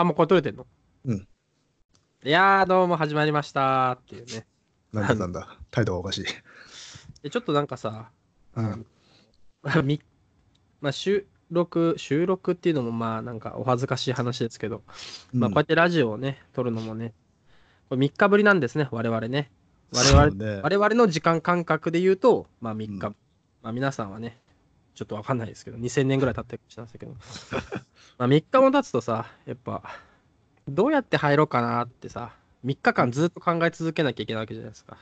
あ、もうこれ撮れてんの？うん。いやー、どうも始まりましたっていうね。なんだなんだ、態度がおかしい。でちょっとなんかさ、うん。まあ、みまあ、収録、収録っていうのもまあなんかお恥ずかしい話ですけど、まあこうやってラジオをね、撮るのもね、これ3日ぶりなんですね、我々ね。我々、ね我々の時間感覚で言うと、まあ3日。うんまあ皆さんはね、ちょっとわかんないですけど、2000年ぐらい経ってしれないですけど、まあ3日も経つとさ、やっぱ、どうやって入ろうかなってさ、3日間ずっと考え続けなきゃいけないわけじゃないですか。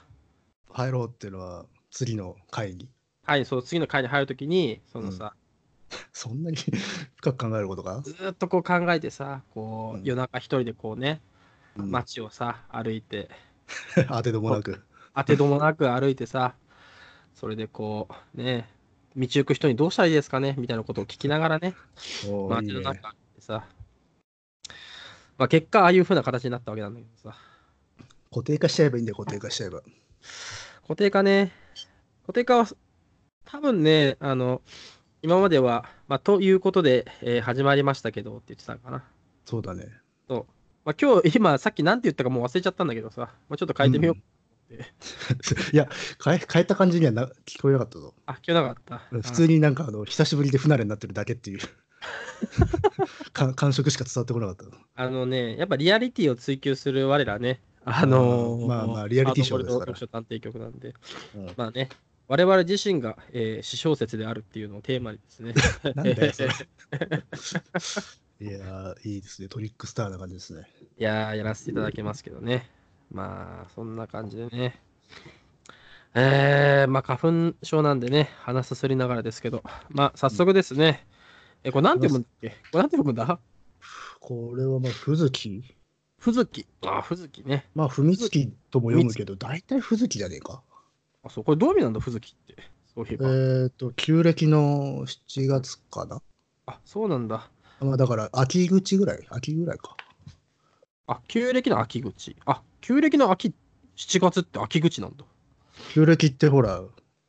入ろうっていうのは、次の会議。はい、そう、次の回に入るときに、そのさ、そんなに 深く考えることか、ずーっとこう考えてさ、こう、うん夜中一人でこうね、うん、街をさ、歩いて、当てどもなく。当てどもなく歩いてさ、それでこう、ね、道行く人にどうしたらいいですかね？みたいなことを聞きながらね、街の中でさ、まあ結果、ああいう風な形になったわけなんだけどさ、固定化しちゃえばいいんだよ、固定化しちゃえば。固定化ね、固定化は、多分ね、あの、今までは、まあ、ということで、えー始まりましたけどって言ってたのかな。そうだね。まあ、今日、今、さっきなんて言ったかもう忘れちゃったんだけどさ、まあ、ちょっと変えてみよう。うん いや変え、変えた感じにはな聞こえなかったぞ。あ、聞けなかった。普通になんかあの久しぶりで不慣れになってるだけっていう か感触しか伝わってこなかった。ああのね、やっぱリアリティを追求する我らね、あのーまあまあリアリティショーですから探偵局なんで、うんまあね、我々自身が、えー私小説であるっていうのをテーマにですね、なんだよ、それ。いやー、いいですね。トリックスターな感じですね。いやー、やらせていただきますけどね。まあ、そんな感じでね。えー、まあ、花粉症なんでね、鼻すすりながらですけど、まあ、早速ですね。え、これなんて読むんだっけ？これなんて読むんだ？これはまあ、ふずきふずき。あ、ふずきね。まあ、ふみつきとも読むけど、大体ふずきじゃねえか。あ、そう、これどういう意味なんだ、ふずきって？そういええっ、ば。ー、と、旧暦の7月かな？あ、そうなんだ。まあ、だから、秋口ぐらい？秋ぐらいか。あ、旧暦の秋口。あ、旧暦の秋、7月って秋口なんだ。旧暦ってほら、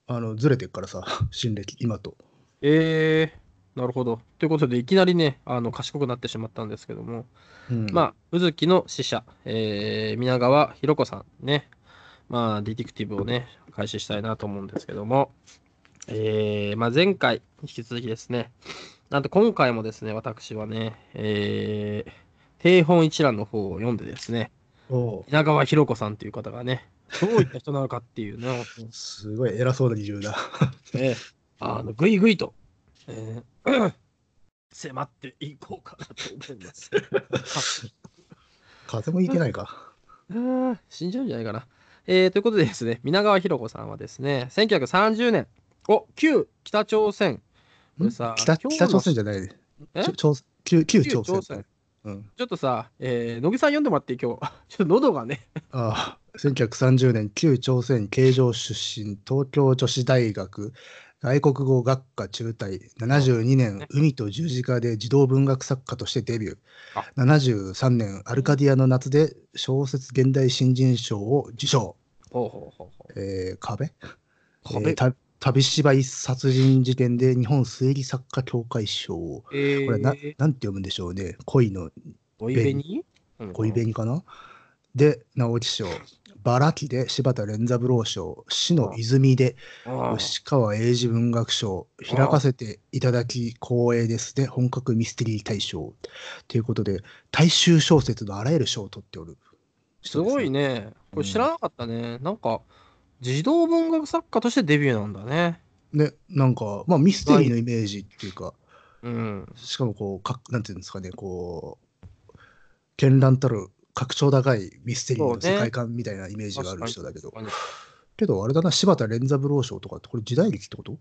あの、ずれてっからさ、新暦、今と。えー、なるほど。ということで、いきなりね、あの、賢くなってしまったんですけども、うん、まあ、宇月の使者、えー、皆川博子さんね、まあ、ディティクティブをね、開始したいなと思うんですけども、えー、まあ、前回、引き続きですね、なんと今回もですね、私はね、えー、定本一覧の方を読んでですね、おう皆川博子さんという方がね、どういった人なのかっていうね、すごい偉そうな理由だ。ええあのぐいぐいと、えー 迫っていこうかなと思います。風もいけないか。あー死んじゃうんじゃないかな。えーということでですね、皆川博子さんはですね、1930年、お旧北朝鮮。これさ、北北朝鮮じゃない。え？ちょ朝旧旧旧朝鮮。うん、ちょっとさ、えー、乃木さん読んでもらって今日。ちょっと喉がね、ああ1930年旧朝鮮慶城出身東京女子大学外国語学科中退72年海と十字架で児童文学作家としてデビュー。あ。73年アルカディアの夏で小説現代新人賞を受賞、ほうほうほうほう。えー壁？壁？えーた旅芝居殺人事件で日本推理作家協会賞。えこれな,、ー、なんて読むんでしょうね。恋の恋紅？うん恋紅かな？で直木賞。バラキで柴田連三郎賞。死の泉で吉川英治文学賞。開かせていただき光栄です。で本格ミステリー大賞。ということで大衆小説のあらゆる賞を取っておるすごいね。ね。これ知らなかったね。なんか、児童文学作家としてデビューなんだね。ねなんかまあミステリーのイメージっていうか。うん。しかもこうかなんていうんですかねこう絢爛たる格調高いミステリーの世界観みたいなイメージがある人だけど、確かに。けどあれだな柴田連三郎賞とかってこれ時代劇ってこと？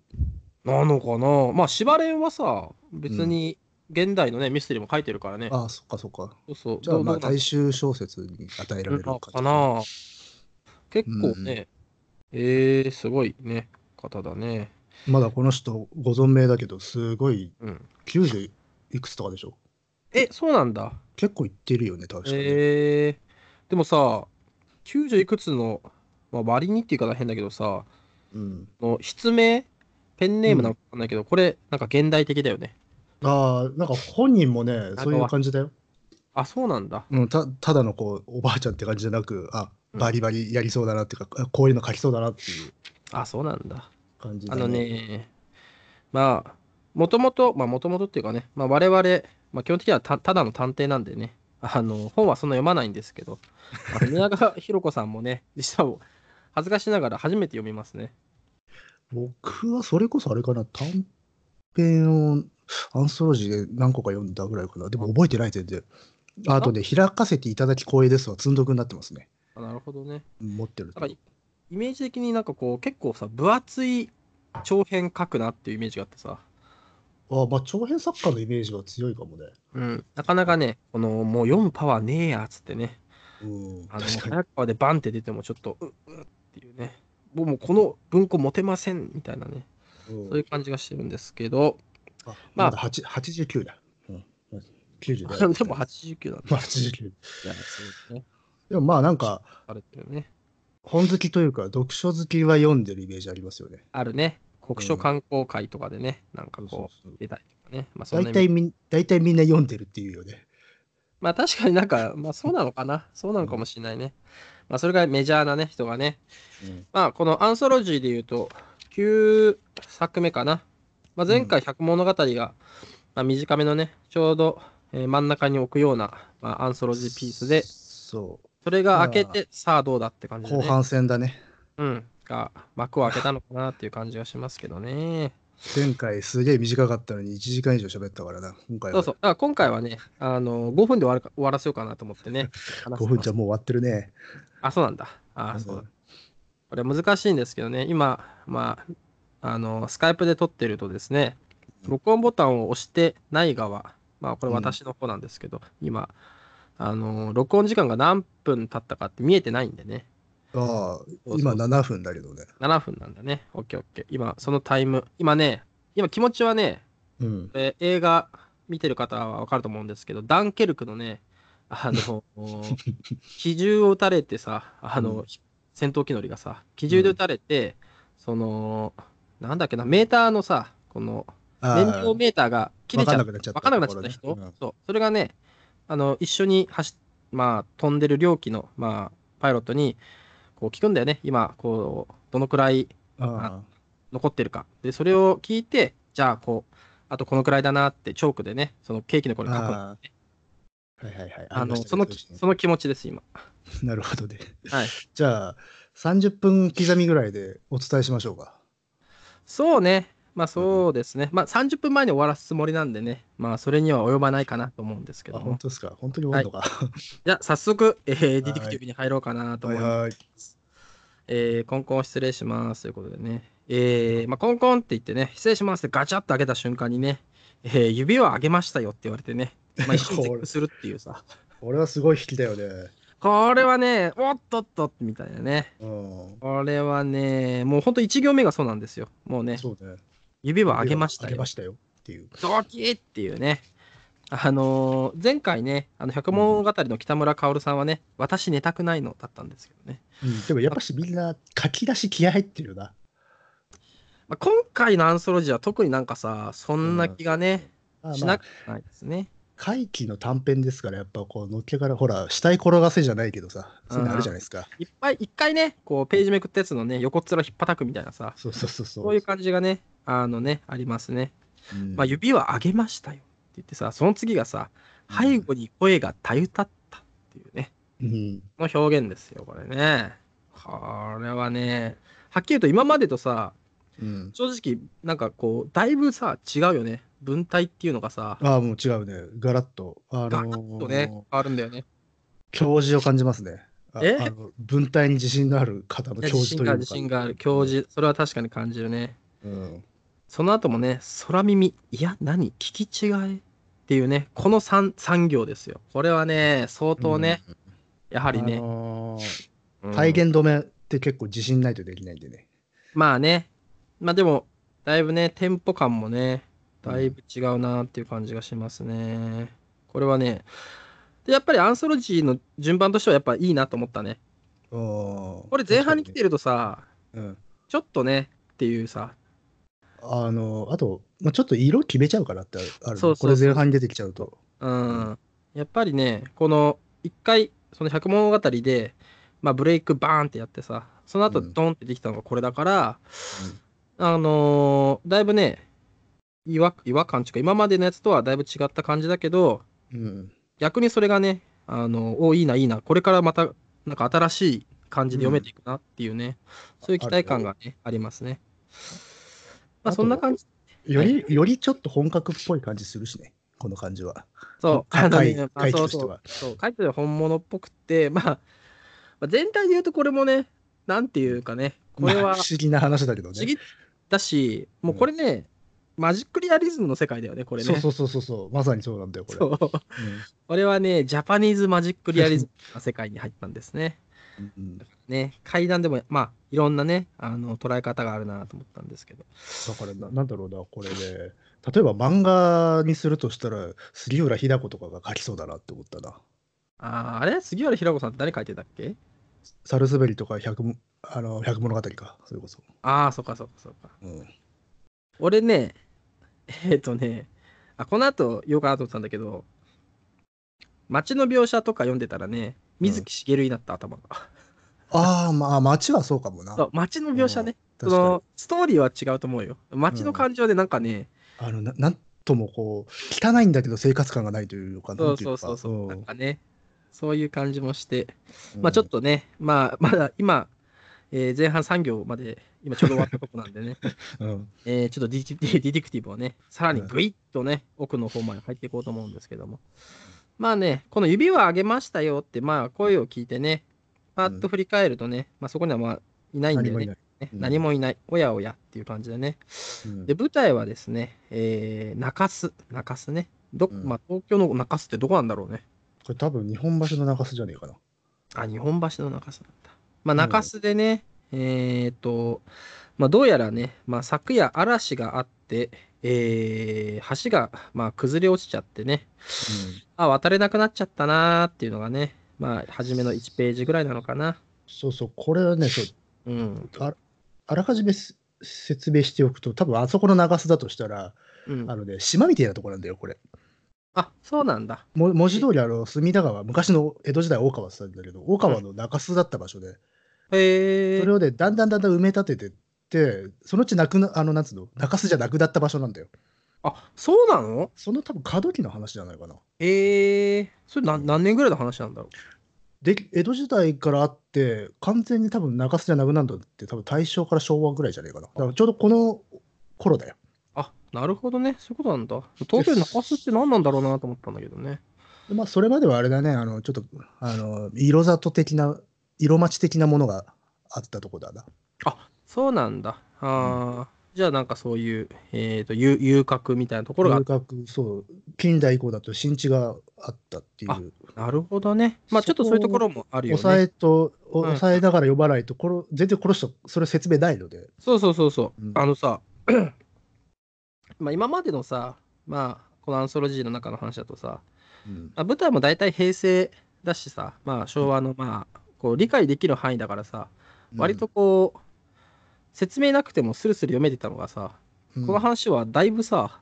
なのかな。まあ、司馬連はさ、別に現代のね、ミステリーも書いてるからね。ああそっかそっか。そうそう。じゃあまあ大衆小説に与えられるかな。結構ね、えー、すごいね、方だね。まだこの人ご存命だけどすごいうん。90いくつとかでしょ？え、そうなんだ。結構いってるよね確かに、えー、でもさ、90いくつの、まあ、割にっていうか変だけどさ、うん、の筆名ペンネームなのかわかんないけど、これ、なんか現代的だよね。ああなんか本人もねそういう感じだよあ、そうなんだ。うん、たただのこうおばあちゃんって感じじゃなく、あうんバリバリやりそうだなっていうか、あこういうの書きそうだなっていうあ、そうなんだ。感じだあの。ね、まあ、もともと、まあ、もともとっていうかね、まあ、我々、まあ、基本的にはたただの探偵なんでね、あの、本はそんな読まないんですけど、宮 川博子さんもね、実は恥ずかしながら初めて読みますね。僕はそれこそあれかな、短編をアンソロジーで何個か読んだぐらいかな。でも覚えてない全然。ああとね、開かせていただき光栄ですわ、積んどくになってますね。あなるほどね。持ってるとなんかイメージ的になんかこう、結構さ、分厚い長編書くなっていうイメージがあってさ、あまあ、長編作家のイメージは強いかもね。うん、なかなかね、このもう読むパワーねえやっつってね、うん、あの確かに。早川でバンって出てもちょっと、うっうっっていうね、もうこの文庫持てませんみたいなね、うんそういう感じがしてるんですけど、あまあまだ8 89だ。うん、90だ。でも89なんだ。まあ89。いや、そうね。でもまあなんか、されてるね。本好きというか、読書好きは読んでるイメージありますよね。あるね。国書観光会とかでね、なんかこう、出たりとかね。まあ、そんな大体みん大体みんな読んでるっていうよね。まあ確かになんか、まあそうなのかな。そうなのかもしれないね。まあそれがメジャーなね、人がね。まあこのアンソロジーで言うと、9作目かな。まあ、前回百物語が、まあ、短めのね、ちょうど、えー真ん中に置くような、まあ、アンソロジーピースで、そそれが開けて、さあどうだって感う。じで、ね。後半戦だね。うん。が幕を開けたのかなっていう感じがしますけどね。前回すげえ短かったのに1時間以上喋ったからな。今回はそうそう。だから今回はね、あの5分で終わるか終わらせようかなと思ってね。話して5分じゃもう終わってるね。あ、そうなんだ。あ、うんそうだ。これ難しいんですけどね、今、まあ、あの、スカイプで撮ってるとですね、録音ボタンを押してない側、まあ、これ私の方なんですけど、今、あの、録音時間が何分経ったかって見えてないんでね、ああ、今7分だけどね。7分なんだね。オッケーオッケー。今、そのタイム、今ね、今気持ちはね、うん。え映画見てる方はわかると思うんですけど、ダンケルクのね、あの、機銃を撃たれてさ、あの、うん。戦闘機乗りがさ、機銃で撃たれて、その、なんだっけな、メーターのさ、この、あ燃料メーターが切れちゃっわかんなくなっちゃったわかんなくなっちゃった人、ところね。そう、それがね、あの、一緒に走っ、まあ、飛んでる両機の、まあ、パイロットに、こう聞くんだよね、今、こう、どのくらいあ残ってるか。で、それを聞いて、じゃあ、こう、あとこのくらいだなって、チョークでね、そのケーキのこれ書くのああはいはいはい。あの、そのその気持ちです、今。なるほどね。はい。じゃあ、30分刻みぐらいでお伝えしましょうか。そうね。まあそうですね。まあ30分前に終わらすつもりなんでね。まあそれには及ばないかなと思うんですけあ、ども。本当ですか？本当に終わるのか？じゃあ早速、えーディティクティブに入ろうかなとはい思います。はい。えーコンコン失礼しますということでね。えーまあ、コンコンって言ってね、失礼しますってガチャッと開けた瞬間にね、えー指を上げましたよって言われてね、まあ、一瞬絶句するっていうさ。俺はすごい引きだよね。これはね、おっとっとみたいなね。うん。これはね、もうほんと1行目がそうなんですよ。もうね、そうね。指を上げましたよ上げま。したよっていう。ドキッっていうね。あのー前回ね、あの百物語の北村薫さんはね、私寝たくないのだったんですけどね。うん、でもやっぱしみんな書き出し気合入ってるよな。まあ、今回のアンソロジーは特になんかさ、そんな気がね、あまあしなく、ないですね。回帰の短編ですから、やっぱこう、のっけから、ほら、死体転がせじゃないけどさ、そういうのあるじゃないですか。いっぱい、一回ね、こう、ページめくったやつのね、横っ面引っ叩くみたいなさ、そうそうそうそう。そういう感じがね、あのね、ありますね。うんまあ、指は上げましたよって言ってさ、その次がさ、背後に声がたゆたったっていうね、うん。の表現ですよ、これね。これはね、はっきり言うと今までとさ、うん。正直、なんかこう、だいぶさ、違うよね。文体っていうのがさ、ああ、もう違うね。ガラッと。あのガラッとね、変わるんだよね。教授を感じますね。あえ？あの文体に自信のある方の教授というか。自信がある。教授、それは確かに感じるね。うん。その後もね、空耳、いや、何？聞き違え？っていうね、この 3, 三行ですよ。これはね、相当ね、やはありね、のーうん体言止めって結構自信ないとできないんでね。まあね、まあでも、だいぶね、テンポ感もね、だいぶ違うなっていう感じがしますね。これはね、でやっぱりアンソロジーの順番としてはやっぱいいなと思ったね。ここれ前半に来てるとさ、うん。ちょっとねっていうさ、あの、あと、まあ、ちょっと色決めちゃうからってあるねそうそうそうこれ前半に出てきちゃうと。うん。やっぱりね、この一回、その百物語で、まあ、ブレイクバーンってやってさ、その後うんドンってできたのがこれだから、あのーだいぶね、違和違和感っていうか、今までのやつとはだいぶ違った感じだけど、うん。逆にそれがね、あのおいいな、いいな、これからまた、なんか新しい感じで読めていくなっていうね、そういう期待感がね、ありますね。まあ、そんな感じ。より、よりちょっと本格っぽい感じするしね、この感じは。そう、かあのね書いまあそうそう。そう、書いてる本物っぽくて、まあ、まあ、全体で言うとこれもね、なんていうかね、これはまあ不思議な話だけどね。不思議だし、もうこれね、マジックリアリズムの世界だよね、これね。そうそうそうそうまさにそうなんだよ、これ。そうこれはね、ジャパニーズマジックリアリズムの世界に入ったんですね。うんうんね、階段でも、まあ、いろんなね、あの捉え方があるなと思ったんですけど。だからな、なんだろうな、これね、例えば漫画にするとしたら、杉浦日子とかが書きそうだなって思ったな。あーあれ杉原平子さんって誰書いてたっけ？サルスベリとか百もあの百物語か、それこそ。ああ、そっかそっかそっか。うん、俺ね、えっ、とね、あこの後言おうかなと思ってたんだけど、街の描写とか読んでたらね、水木しげるになった頭が。ああ、まあ、街はそうかもな。そう街の描写ね、そのストーリーは違うと思うよ。街の感情でなんかね、あのななんともこう、汚いんだけど生活感がないというか、そうそうそうそう、ん。なんかね、そういう感じもして、うん。まあちょっとね、まあ まだ今、えー前半3行まで、今ちょうど終わったとこなんでね、うん。えーちょっとディティディティクティブをね、さらにグイッとね、奥の方まで入っていこうと思うんですけども。まあね、この指は上げましたよって、まあ声を聞いてね、パッと振り返るとね、まあそこにはまあいないんだよね。何もいない。おやおやっていう感じでね。うんで、舞台はですね、えー中洲、中洲ね。どうんまあ東京の中洲ってどこなんだろうね。これ多分日本橋の中洲じゃねえかな。あ、日本橋の中洲なんだ。まあ中洲でね、えっ、と、まあどうやらね、まあ昨夜嵐があって、えー橋がまあ崩れ落ちちゃってね、あ、渡れなくなっちゃったなーっていうのがね、まあ初めの1ページぐらいなのかな。そうそう、これはね、そううん。ああらかじめす説明しておくと、多分あそこの中洲だとしたら、うん、あのね、島みたいなところなんだよ、これ。あ、そうなんだ。も文字通り、あの、隅田川、昔の江戸時代大川って言ったんだけど、大川の中洲だった場所で、へえそれをね、だんだんだんだん埋め立ててって、そのうちなくな、あの、なんつうの、中洲じゃなくなった場所なんだよ。あ、そうなの？その多分過渡期の話じゃないかな。へえそれ何何年ぐらいの話なんだろう？で、江戸時代からあって、完全に多分中洲じゃなくなるのって、多分大正から昭和ぐらいじゃないかな。だからちょうどこの頃だよ。あ、なるほどね。そういうことなんだ。東京に中洲って何なんだろうなと思ったんだけどね。でまあ、それまではあれだね、あの、ちょっと、あの、色里的な、色町的なものがあったとこだな。あ、そうなんだ。ああ、じゃあなんかそういう、えっ、と、遊遊郭みたいなところが遊郭そう、近代以降だと新地があったっていう。あなるほどね。まあちょっとそういうところもあるよ抑ね。えと、うん抑えながら呼ばないと、これ全然この人、それ説明ないので。そうそうそうそう。うんあのさ、まあ今までのさ、まあこのアンソロジーの中の話だとさ、うんまあ、舞台も大体平成だしさ、まあ昭和のまあ、こう理解できる範囲だからさ、割と、こう、説明なくてもスルスル読めてたのがさ、うんこの話はだいぶさ、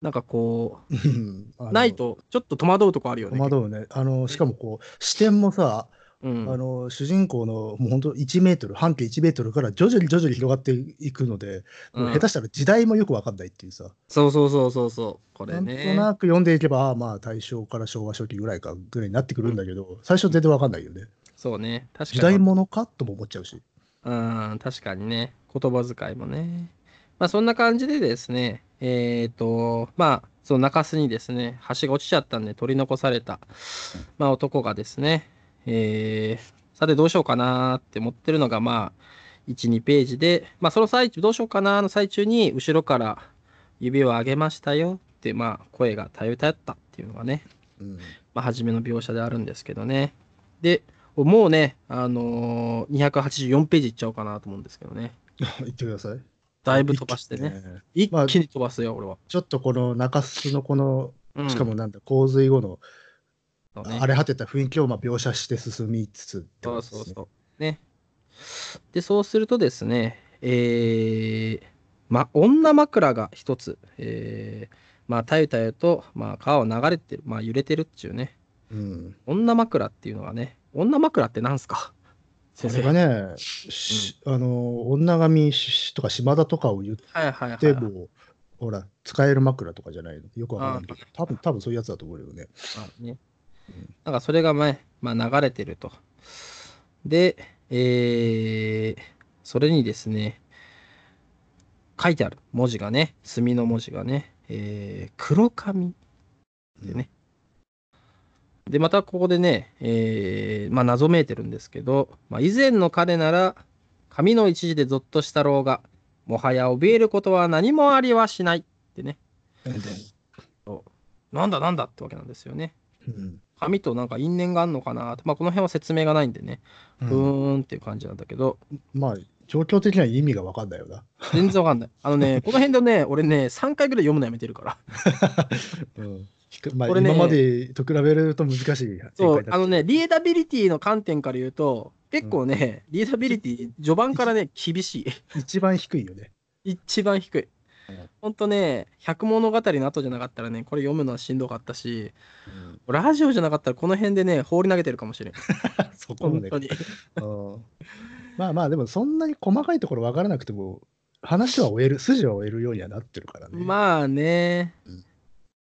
なんかこうないとちょっと戸惑うとこあるよね。戸惑うね。あの、しかもこう、視点もさ、うんあの、主人公のもう本当1メートル、半径1メートルから徐々に徐々に広がっていくので、もううん下手したら時代もよくわかんないっていうさ、そうそうそうそうそう。これなんとね。なく読んでいけば、まあ大正から昭和初期ぐらいかぐらいになってくるんだけど、最初全然わかんないよね。そうね。確かに。時代物か？とも思っちゃうし。うん、確かにね。言葉遣いもね。まあそんな感じでですね、えっ、と、まあ、その中洲にですね、橋が落ちちゃったんで取り残された、まあ男がですね、えー、さてどうしようかなーって思ってるのが、まあ、1、2ページで、まあその最中、どうしようかなーの最中に、後ろから指を上げましたよって、まあ声がたゆたやったっていうのがね、うん。まあ、初めの描写であるんですけどね。で、もうね、あのー284ページいっちゃおうかなと思うんですけどね。言ってください。だいぶ飛ばしてね。ね。一まあ気に飛ばすよ、俺は。ちょっとこの中洲のこの、うんしかもなんだ、洪水後のね荒れ果てた雰囲気をまあ描写して進みつつってそうそうそう。ね。で、そうするとですね、えー、ま、女枕が一つ、えー、まあ、たゆたゆと、まあ、川を流れてる、まあ、揺れてるっていうね、うん。女枕っていうのがね、女枕ってなんすか？それがね、しあの、女神しとか島田とかを言っはいはいはい、ても、ほら、使える枕とかじゃないの？よくわかんないけど、多分多分そういうやつだと思うよね。あねうん。なんかそれが前、まあ、流れてると。で、えー、それにですね、書いてある文字がね、墨の文字がね、えー、黒髪でね。で、またここでね、えーまあ、謎めいてるんですけど、まあ、以前の彼なら、髪の一時でゾッとしたろうが、もはや怯えることは何もありはしないってね。なんだなんだってわけなんですよね。うん。髪となんか因縁があるのかなと、まあ、この辺は説明がないんでね、うふーんっていう感じなんだけど、まあ、状況的には意味がわかんないよな。全然わかんない。あのね、この辺でね、俺ね、3回ぐらい読むのやめてるから。うん。まあ、これね今までと比べると難しいそうあのね、リーダビリティの観点から言うと、結構ね、リーダビリティ、序盤からね、厳しい。一番低いよね。一番低いうん。ほんとね、百物語の後じゃなかったらね、これ読むのはしんどかったし、ラジオじゃなかったらこの辺でね、放り投げてるかもしれん。そこまで本当。に。うんまあまあ、でもそんなに細かいところ分からなくても、話は終える、筋は終えるようにはなってるからね。まあねうん、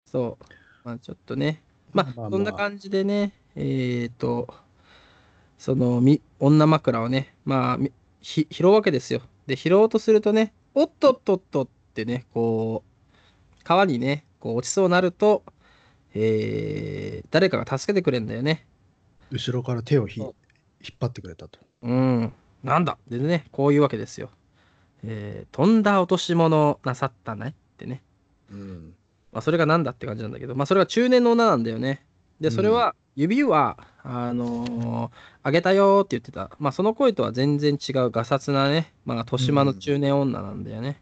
そう。まあちょっとね、まあ、まあまあそんな感じでね、えっ、と、そのみ女枕をね、まあ、拾うわけですよ。で、拾おうとするとね、おっとっとっとってね、こう、川にね、こう落ちそうになると、えー誰かが助けてくれるんだよね。後ろから手をひ引っ張ってくれたと。うん、なんだでね、こういうわけですよ。えー、飛んだ落とし物をなさったねってね。うん。まあ、それがなんだって感じなんだけど、まあ、それが中年の女なんだよね。で、それは、指は、あのーあげたよーって言ってた。まあ、その声とは全然違う、ガサツなね、まあ、豊島の中年女なんだよね。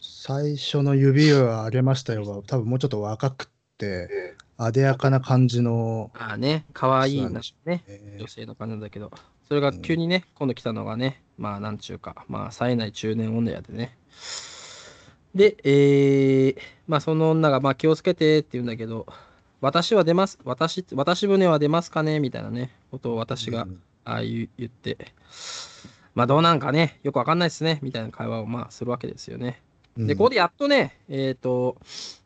最初の指を上げましたよが、多分もうちょっと若くって、あでやかな感じの、ああね、可愛いなそうなね、え女性の感じなんだけど、それが急にね、今度来たのがね、まあ、なんちゅうか、まあ、冴えない中年女やでね。で、えー、まあ、その女が、まあ、気をつけてって言うんだけど、私は出ます、私、私船は出ますかねみたいなね、ことを私が、うんああ言う言って、まあどうなんかね、よくわかんないですね、みたいな会話をまあするわけですよね。で、ここでやっとね、えっ、と、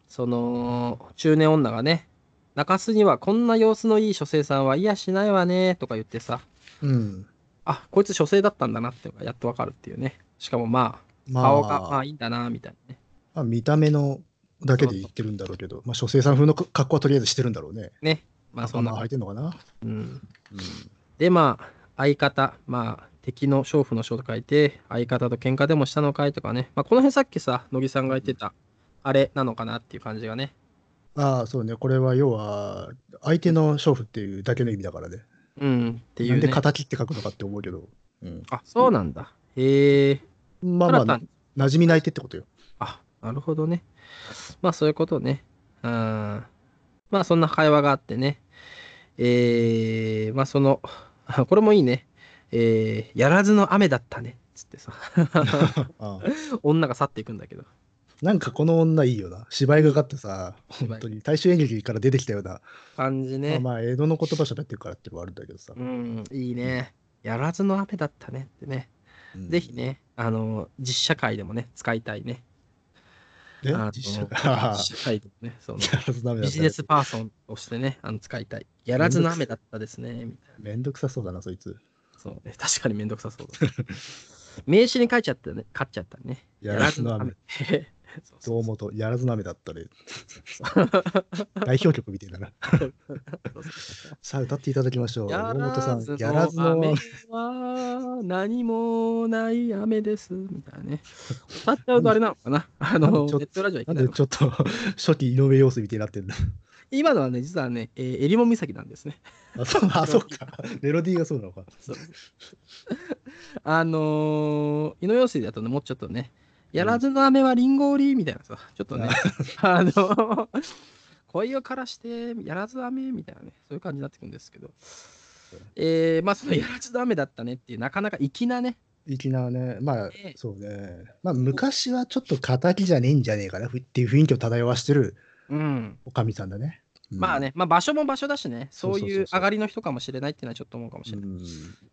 その、中年女がね、中洲にはこんな様子のいい書生さんはいやしないわね、とか言ってさ、うん。あ、こいつ書生だったんだなってやっとわかるっていうね。しかもまあ、ま顔がまああいいんだな、みたいなね。まあ、見た目のだけで言ってるんだろうけど、まあ、書生さん風の格好はとりあえずしてるんだろうね。ね。まあそんなまあ、履いてんのかな。うん。うん。で、まあ、相方、まあ、敵の娼婦の書と書いて、相方と喧嘩でもしたのかいとかね。まあ、この辺さっきさ、乃木さんが言ってた、あれなのかなっていう感じがね。ああ、そうね。これは要は、相手の娼婦っていうだけの意味だからね。うん、っていう、なんね。で敵って書くのかって思うけど。うん。あ、そうなんだ。へえ。まあまあ、馴染みない手ってことよ。あ、なるほどね。まあ、そういうことね。うん。まあ、そんな会話があってね。えー、まあ、その、これもいいね。えー、やらずの雨だったね。つってさ、ああ女が去っていくんだけど。なんかこの女いいよな。芝居がかってさ、本当に大衆演劇から出てきたような、ま感じね。あまあ江戸の言葉喋ってるからっていうのはあるんだけどさ。うん、いいね。やらずの雨だったねってね。うんぜひ。ね、あの、実社会でもね、使いたいね。実社 会でもね、そビジネスパーソンとしてね、あの使いたい。やらずの雨だったですね、みたいめんどくさそうだな、そいつ。な。そうね、確かにめんどくさそうだ。名刺に書いちゃったね、書っちゃったね。やらずの雨。堂本、やらずの雨だったね。代表曲みたいだな。さあ、歌っていただきましょう。や堂本さん、やらずのの雨雨。は何もない雨です、みたいなね。歌っちゃうとあれなのかなあの、ネットラジオはいけなちょっと 初期井上陽水みたいになってんだ。今のはね、実はね、えー、襟裳岬なんですね。あ、そうあそうか。メロディーがそうなのか。あのー、井上陽水だとね、もうちょっとね、やらずの雨はリンゴ売りみたいなさ、ちょっとね、あのー、恋を枯らして、やらず雨みたいなね、そういう感じになってくるんですけど、えー、まあ、そのやらずの雨だったねっていう、なかなか粋なね、粋なね、まあね、そうね。まあ、昔はちょっと敵じゃねえんじゃねえかなふっていう雰囲気を漂わしてるうん。おかみさんだね。うんまあ。ね、まあ場所も場所だしね、そういそう上がりの人かもしれないっていうのはちょっと思うかもしれない。うん。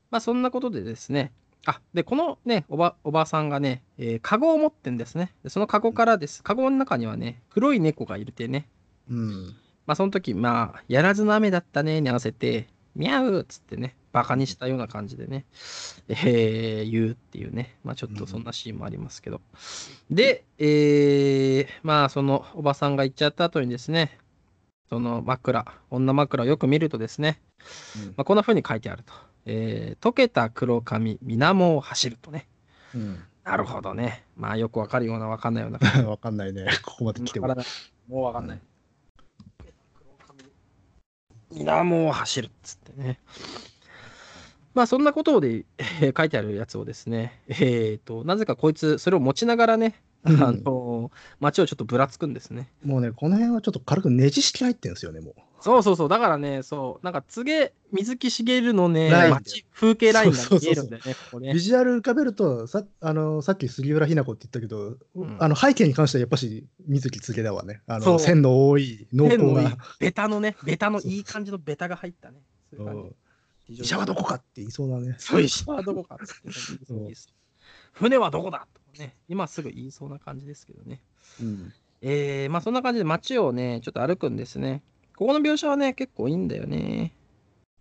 まあそんなことでですね、あで、このね、おばおばさんがね、えー、カゴを持ってんですね。でそのカゴからです。カゴの中にはね、黒い猫がいるってね。うん。まあその時、まあ、やらずの雨だったねに合わせて、ミャウっつってね、バカにしたような感じでね、えー、言うっていうね、まあちょっとそんなシーンもありますけど。で、えー、まあそのおばさんが行っちゃった後にですね、その枕、女枕をよく見るとですね、うんまあ、こんな風に書いてあると。えー、溶けた黒髪、水面を走るとね。うん。なるほどね。まあよくわかるようなわかんないような。わかんないね。ここまで来てももうわかんない。水面を走るっつってね。まあそんなことで、えー書いてあるやつをですね、えっ、と、なぜかこいつ、それを持ちながらね、あうんの、街をちょっとぶらつくんですね。もうね、この辺はちょっと軽くネジ式入ってるんですよね、もう。そうそうそう、だからね、そう、なんか、柘植水木しげるのね街、風景ラインがそうそうそう見えるんだよね、ここねビ。ジュアル浮かべると、さあのさっき杉浦日奈子って言ったけど、うんあの背景に関してはやっぱし水木つげだわね。あそうの線の多い、濃厚な。ベタのね、ベタのいい感じのベタが入ったね。そういう感じ非常に医者はどこかって言いそうだね。そう、石はどこかってねそういいです船はどこだとね、今すぐ言いそうな感じですけどね。うん。えー、まあそんな感じで街をね、ちょっと歩くんですね。ここの描写はね、結構いいんだよね。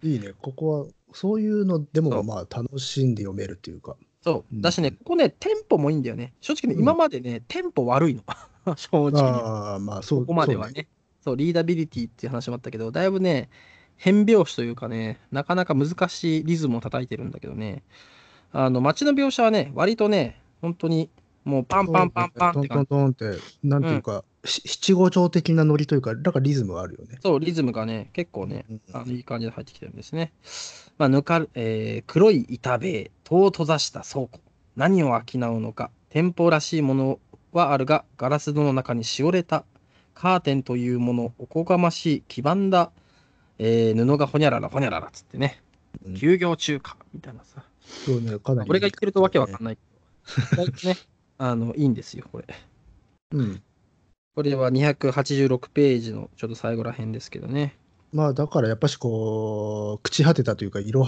いいね、ここは、そういうのでもまあ楽しんで読めるっていうか。そう。うんだしね、ここね、テンポもいいんだよね。正直ね、うん今までね、テンポ悪いの。正直に。ああ、まあそう。ここまではそうね。そう、リーダビリティっていう話もあったけど、だいぶね、変拍子というかね、なかなか難しいリズムを叩いてるんだけどね、あの、街の描写はね、割とね、本当に、もうパンパンパンパンってトント感じ。ントンって、なんていうか、し七五調的なノリというか、なんかリズムがあるよね。そう、リズムがね、結構ねうん、あのいい感じで入ってきてるんですね。まあ、ぬかる、えー黒い板塀、戸を閉ざした倉庫。何を商うのか。店舗らしいものはあるが、ガラス戸の中にしおれたカーテンというもの、おこがましい、黄ばんだ、えー布がほにゃららほにゃららっつってね、うん休業中か、みたいなさ。そうね、かなり。俺が言ってるとわけわかんない ね、あの、いいんですよ、これ。うん。これは286ページのちょっと最後らへんですけどね。まあだからやっぱしこう、朽ち果てたというか、色、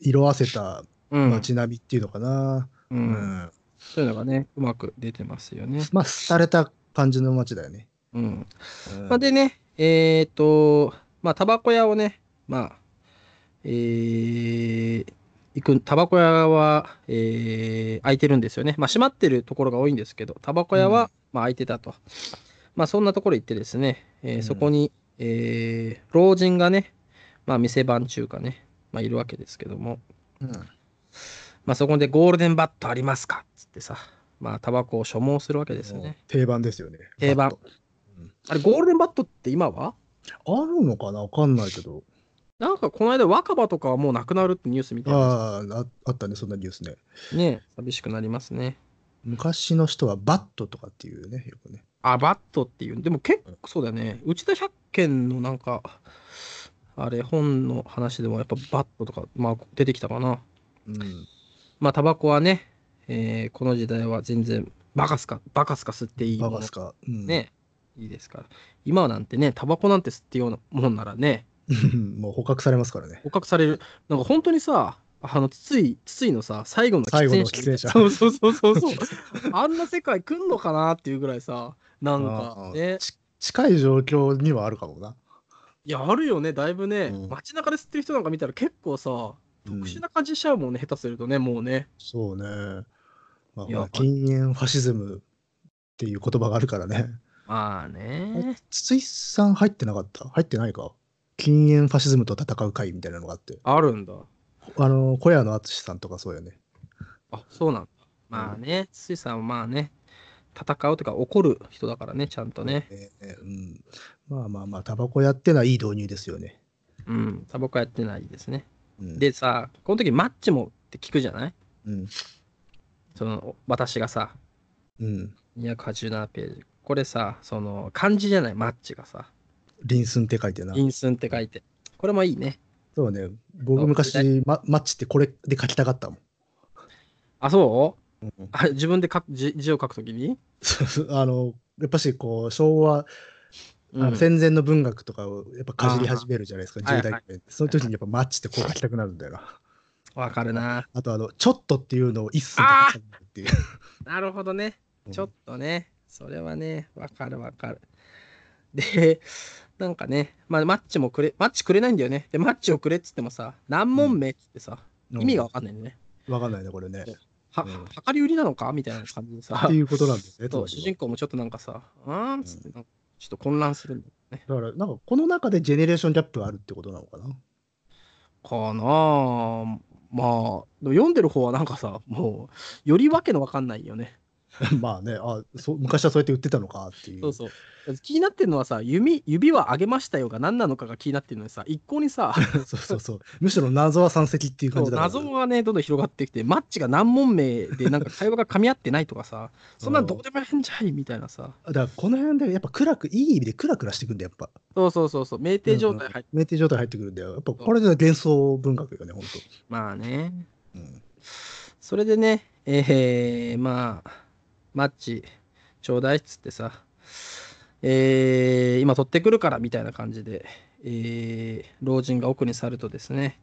色あせたうん。街並みっていうのかな。う。うんん。そういうのがね、うまく出てますよね。まあ、廃れた感じの街だよね。うん。うんまあ、でね、えっ、と、まあ、タバコ屋をね、まあ、えー、行く、タバコ屋は、えー、開いてるんですよね。まあ、閉まってるところが多いんですけど、タバコ屋は、うんまあ、開いてたと。まあ、そんなところ行ってですね、えーうんそこに、えー、老人がね、まあ、店番中かね、まあ、いるわけですけども、うんまあ、そこでゴールデンバットありますかっつってさ、まあ、タバコを所望するわけですよね。定番ですよね。定番うんあれ、ゴールデンバットって今は？あるのかな？わかんないけど。なんかこの間若葉とかはもうなくなるってニュースみたいなあああ、あったね、そんなニュースね。ね寂しくなりますね。昔の人はバットとかっていうね、よくね。あ、バットっていう。でも結構そうだよね。内田百軒のなんか、あれ、本の話でもやっぱバットとか、まあ出てきたかな。うん。まあタバコはね、えーこの時代は全然バカすか、バカすか吸っていいババスか。うん、ね、いいですから。今なんてね、タバコなんて吸ってようなもんならね、もう捕獲されますからね。捕獲される。なんか本当にさ、あの筒井筒井のさ最後の喫煙者そうそうそうそうそう。あんな世界来んのかなっていうぐらいさなんかね。ち近い状況にはあるかもな。いやあるよねだいぶね、うん。街中で吸ってる人なんか見たら結構さうん。特殊な感じしちゃうもんね、下手するとねもうね。そうね。まあ、いやほら禁煙ファシズムっていう言葉があるからね。まあね。筒井さん入ってなかった？入ってないか？禁煙ファシズムと戦う会みたいなのがあって。あるんだあの、小屋の淳さんとかそうよね。あそうなんだまあね筒井さんはまあね戦うとか怒る人だからねちゃんとねええうん。まあまあまあ、タバコやってのはいい導入ですよね。うんタバコやってないですねうん、でさこの時マッチもって聞くじゃない？うん。その私がさうん。287ページ。これさ、その漢字じゃない、マッチがさ、リンスンって書いてな。インスンって書いて。これもいいね。そうね。僕昔、ママッチってこれで書きたかったもん。あ、そう？うんあ自分で書く字字を書くときに、あのやっぱしこう昭和、あうんの戦前の文学とかをやっぱかじり始めるじゃないですか、あー10代ぐらいでその時にやっぱマッチってこう書きたくなるんだよな。わかるな。あとあの、ちょっとっていうのを一寸で書きたくなるっていう。なるほどね。うんちょっとね、それはね、わかるわかる。で、なんかね、まあ、マッチもくれ、マッチくれないんだよね。で、マッチをくれっつってもさ、何問目っつってさ、意味がわかんないんだよね。わかんないね、これね。は、うん量り売りなのかみたいな感じでさって、いうことなんですね、主人公もちょっとなんかさ、うーんっつってちょっと混乱するんだよね。だから、なんかこの中でジェネレーションギャップがあるってことなのかな？かなあまあ、でも読んでる方はなんかさ、もう、よりわけのわかんないよね。まあねあそう、昔はそうやって売ってたのかっていう。そうそう。気になってるのはさ、指指は上げましたよが何なのかが気になってるのにさ、一向にさ、そうそうそう。むしろ謎は山積っていう感じだから。謎がね、どんどん広がってきて、マッチが何問目でなんか会話が噛み合ってないとかさ、そんなんどうでもいいんじゃいみたいなさ、だからこの辺でやっぱ暗く、いい意味でクラクラしてくんだよ、やっぱ。そうそうそうそう、酩酊状態入って、酩酊状態入ってくるんだよ。やっぱこれで幻想文学よね、ほんと。まあね、うんそれでね、えー、まあ、マッチちょうだいっつってさ、えー、今取ってくるからみたいな感じで、えー、老人が奥に去るとですね、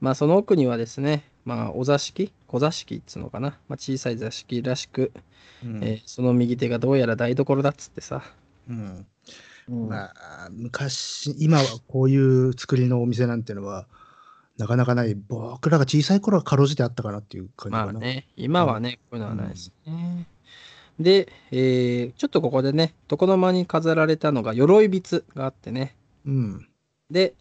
まあその奥にはですね、まあお座敷、小座敷っつうのかな、まあ、小さい座敷らしく、うん。えーその右手がどうやら台所だっつってさ、うん。うん。まあ、昔、今はこういう作りのお店なんていうのは、なかなかない。僕らが小さい頃はかろうじてあったかなっていう感じかな。まあね、今はね、こういうのはないですね。で、えーちょっとここでね、床の間に飾られたのが鎧筆があってね、うん。で、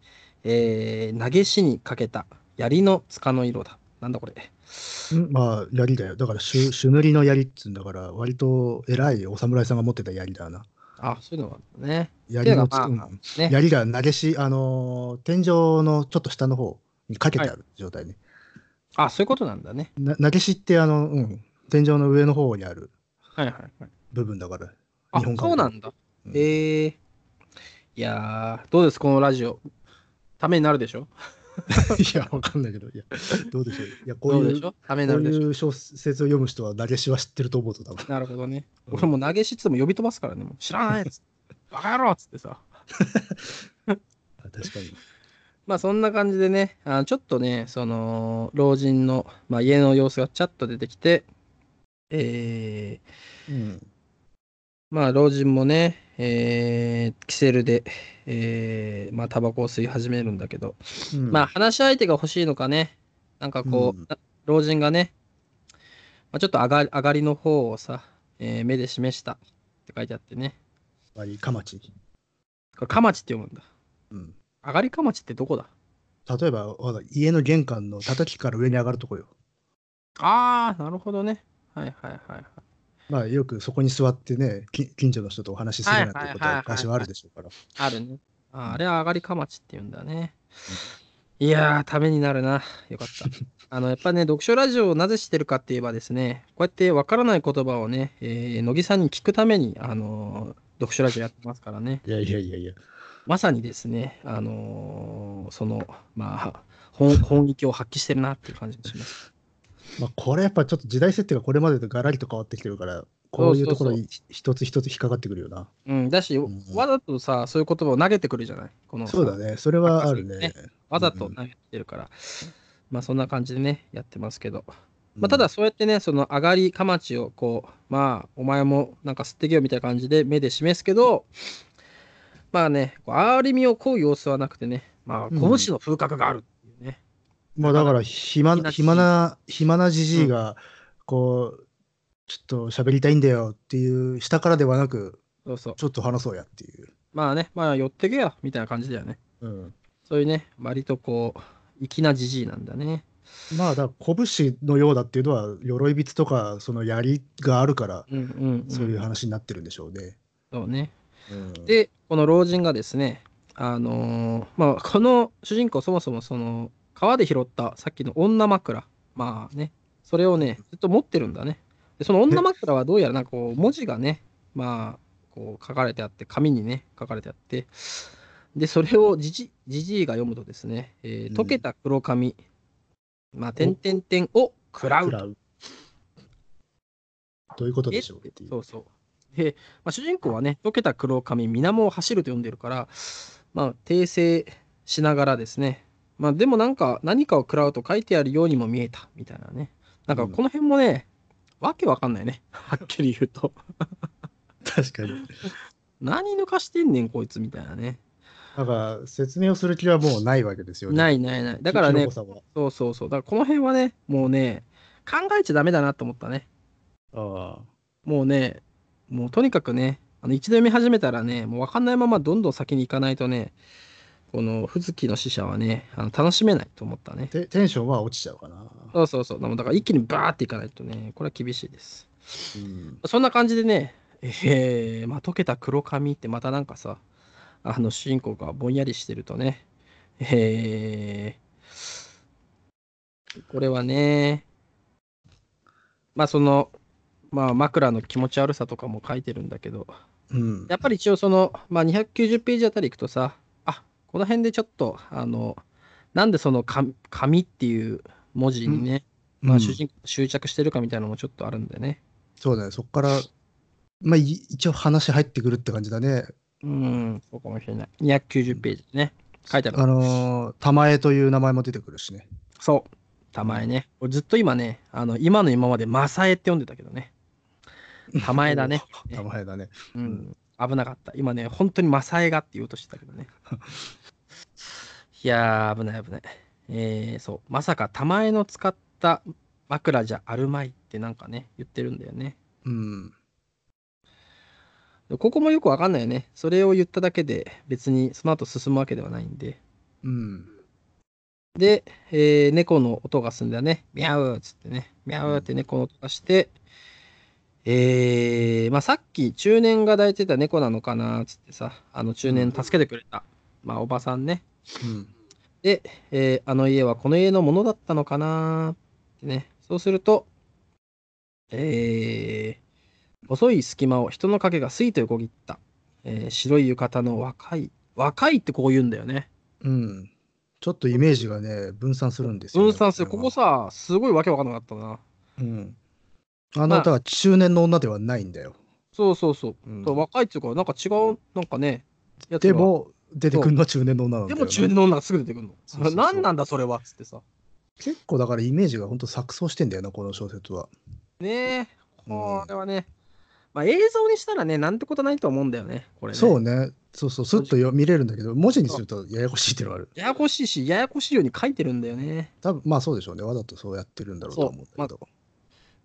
えー投げしにかけた槍の塚の色だ。なんだこれ。うんまあ、槍だよ。だから、朱朱塗りの槍っつうんだから、割と偉いお侍さんが持ってた槍だな。あ、そういうのがあるね。槍のまあうんね槍が投げし、あのー天井のちょっと下の方にかけてある状態ね。あ、そういうことなんだね。な投げしって、あの、うん、天井の上の方にあるはいはいはい。部分だから。あ日本、そうなんだ。うんえー、いやー、どうですこのラジオ？ためになるでしょ？いや、わかんないけど、いや、どうでしょう。いや、こういうこうなるでしょいう小説を読む人は投げしは知ってると思うと、多分。なるほどね。うん俺も投げしつつも呼び飛ばすからね。知らないっつって。バカ野郎っつってさ。確かに。まあそんな感じでね、あちょっとね、その老人の、まあ、家の様子がちゃっと出てきて、えー、うん。まあ老人もね、えー、キセルで、えー、まあタバコを吸い始めるんだけど、うんまあ話し相手が欲しいのかね、なんかこう、うんな老人がね、まあ、ちょっと上がり上がりの方をさ、えー目で示したって書いてあってね、つまり、かまち。これ、かまちって読むんだ。うん。上がりかまちってどこだ？例えば、家の玄関の叩きから上に上がるとこよ。ああ、なるほどね。はいはいはいはい。まあ、よくそこに座ってね、き近所の人とお話しするなんてことは昔はあるでしょうから。あるね。ああれは上がりかまちって言うんだね。いやー、ためになるな。よかった。あの、やっぱね、読書ラジオをなぜしてるかって言えばですね、こうやってわからない言葉をね、えー乃木さんに聞くために、あのー読書ラジオやってますからね。いやいやいやいや。まさにですね、あのーその、まあ、本本域を発揮してるなっていう感じがします。まあ、これやっぱちょっと時代設定がこれまでとガラリと変わってきてるから、こういうところに一つ一つ引っかかってくるよな。うん、だし、んわざとさ、そういう言葉を投げてくるじゃない？このそうだね。それはあるねね。わざとうん投げてるから、まあそんな感じでね、やってますけど。まあ、ただそうやってね、その上がりかまちをこう、まあお前もなんか吸ってけよみたいな感じで目で示すけど、まあね、こうありみをこう様子はなくてね、まあ拳の風格があるっていうね。まあだから暇暇な、暇なじじいが、こう、ちょっと喋りたいんだよっていう、下からではなく、そうそう。ちょっと話そうやっていう。まあね、まあ寄ってけよみたいな感じだよね。うん、そういうね、割とこう、粋なじじいなんだね。まあだ拳のようだっていうのは、鎧筆とか、その槍があるから、うんうん、うん。そういう話になってるんでしょうね。そうね。うん、で、この老人がですね、あのーまあ、この主人公、そもそもその川で拾ったさっきの女枕、まあね、それをね、ずっと持ってるんだね。で、その女枕はどうやらなんかこう文字がね、まあ、こう書かれてあって、紙にね、書かれてあって、で、それをじじじじいが読むとですね、えーうん溶けた黒髪、まあ、点々点を食らうらう。どういうことでしょうっていう。そうそう。で、まあ、主人公はね、溶けた黒髪、水面を走ると呼んでるから、まあ、訂正しながらですね、まあ、でもなんか、何かを食らうと書いてあるようにも見えた、みたいなね。なんか、この辺もね、わけわかんないね。はっきり言うと。確かに。何抜かしてんねん、こいつ、みたいなね。だから、説明をする気はもうないわけですよね。。ないいないない。だからね、そうそうそう。だからこの辺はね、もうね、考えちゃダメだなと思ったね。あもうね、もうとにかくね、あの一度読み始めたらね、もう分かんないままどんどん先に行かないとね、この藤木の使者はね、あの楽しめないと思ったねテンションは落ちちゃうかな。そうそうそう。だから一気にバーっていかないとね、これは厳しいです。うん。そんな感じでね、えー、まあ、溶けた黒髪ってまたなんかさ、あの主人公がぼんやりしてるとね、えー、これはね、まあその、まあ枕の気持ち悪さとかも書いてるんだけど、うん。やっぱり一応その、まあ、290ページあたり行くとさ、あこの辺でちょっと、あの、なんでその紙紙っていう文字にね、まあ主人公執着してるかみたいなのもちょっとあるんでね。そうだね。そこから、まあ、い一応話入ってくるって感じだね。うん、そうかもしれない。290ページね。書いてある。あのー、玉江という名前も出てくるしね。そう。玉江ね。俺ずっと今ね、あの、今の今まで正江って読んでたけどね。玉江だね。玉江だね。うん。危なかった。今ね、本当に正江がって言おうとしてたけどね。いやー、危ない危ない。えー、そう。まさか玉江の使った枕じゃあるまいってなんかね、言ってるんだよね。うん。ここもよくわかんないよね。それを言っただけで別にその後進むわけではないんで。うん。で、えー猫の音がすんだよね。ミャウーっつってね。ミャウーって猫の音がして、えー、まあさっき中年が抱いてた猫なのかなっつってさ、あの中年助けてくれた、まあおばさんね。うん。で、えーあの家はこの家のものだったのかなってね。そうすると、えー、細い隙間を人の影がすいと横切った。えー白い浴衣の若い。若いってこう言うんだよね。うん。ちょっとイメージがね、分散するんですよ、ね。分散する。ここさ、すごいわけわかんなかったな。うん。あの、まあだから中年の女ではないんだよ。そうそうそう。うん若いっていうか、なんか違う、なんかね、やつがで、も、出てくるのは中年の女なんだよなでも中年の女がすぐ出てくるの。そうそうそう何なんだそれはっつってさ。結構だからイメージが本当錯綜してんだよな、この小説は。ねえ、うんこれはね、まあ映像にしたらね、なんてことないと思うんだよね、これね。そうね。そうそう、スッとよ見れるんだけど、文字にするとややこしいっていうのがある。ややこしいし、ややこしいように書いてるんだよね。多分まあそうでしょうね。わざとそうやってるんだろうと思うんだけど。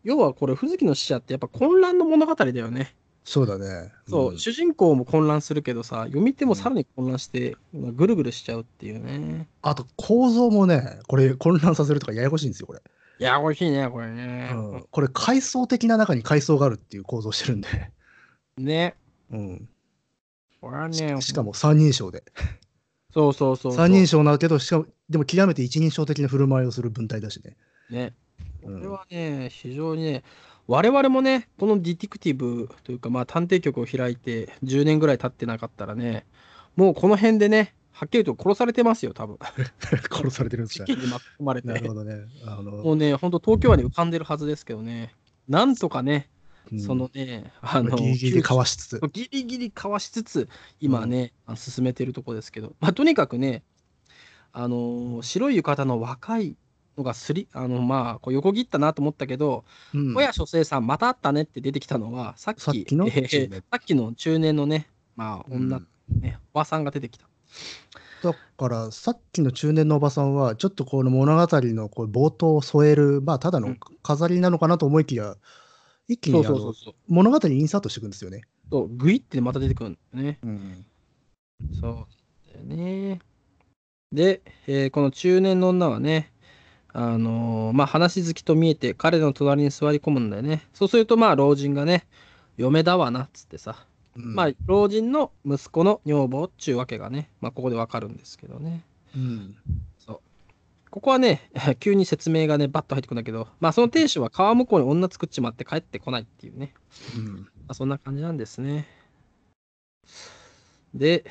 要はこれ、藤木の使者ってやっぱ混乱の物語だよね。そうだね。そう、ん主人公も混乱するけどさ、読み手もさらに混乱して、ぐるぐるしちゃうっていうね。あと構造もね、これ混乱させるとかややこしいんですよ、これ。ややこしいね、これね。うん、これ階層的な中に階層があるっていう構造してるんで。ね。うん。これはね、しかも三人称で。そうそうそうそう。三人称なんだけど、しかも、でも極めて一人称的な振る舞いをする文体だしね。ね。こうんれはね、非常にね、我々もね、このディティクティブというか、まあ、探偵局を開いて10年ぐらい経ってなかったらね、もうこの辺でね、はっきりと殺されてますよ、多分。殺されてるんですか事件に巻き込まれて。なるほどね。あもの、うね、本当東京湾に浮かんでるはずですけどね、なんとかね、うんそのね、あの、ギリギリでかわしつつ。ギリギリかわしつつ、今ね、あの進めてるとこですけど、まあ、とにかくね、あのー白い浴衣の若いのがすり、あの、まあ、こう横切ったなと思ったけど、うん小谷書生さん、また会ったねって出てきたのは、さっき、さっきの？えー中年さっきの中年のね、まあ、女、うんね、おばさんが出てきた。だからさっきの中年のおばさんはちょっとこの物語のこう冒頭を添えるまあただのうん飾りなのかなと思いきや一気そうにあのそうそうそう。物語にインサートしていくんですよね。そう、グイってまた出てくるんだよね。うんそうだよね。で、えーこの中年の女はね、あのーまあ話好きと見えて彼の隣に座り込むんだよね。そうするとまあ老人がね、嫁だわなっつってさ、うんまあ老人の息子の女房っちゅうわけがね、まあここでわかるんですけどね。うんここはね、急に説明がね、バッと入ってくるんだけど、まあその亭主は川向こうに女作っちまって帰ってこないっていうね。うんまあ、そんな感じなんですね。で、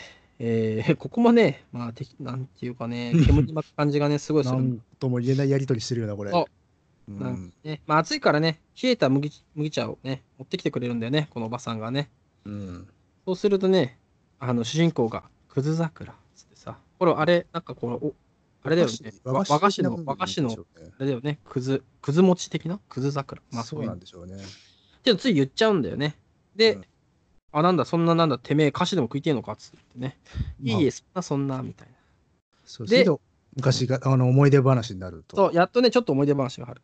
えーここもね、まあ、てなんていうかね、煙に巻く感じがね、すごいする。なんとも言えないやりとりしてるようなこれ。ねまあ、暑いからね、冷えた麦麦茶をね、持ってきてくれるんだよね、このおばさんがね。うん。そうするとね、あの主人公が、くず桜っつってさ、これ、あれ、なんかこれ、おあれだよね、わ和菓子の、和菓子の、あれだよね、くず、くず餅的な？くず桜。まあ、そうなんでしょうね。でもつい言っちゃうんだよね。で、うんあ、なんだ、そんななんだ、てめえ、菓子でも食いてえのか？っつってね。いいえ、まあそんな、そんな、みたいな。そうでで、昔が、あの、思い出話になると。そう、やっとね、ちょっと思い出話がある。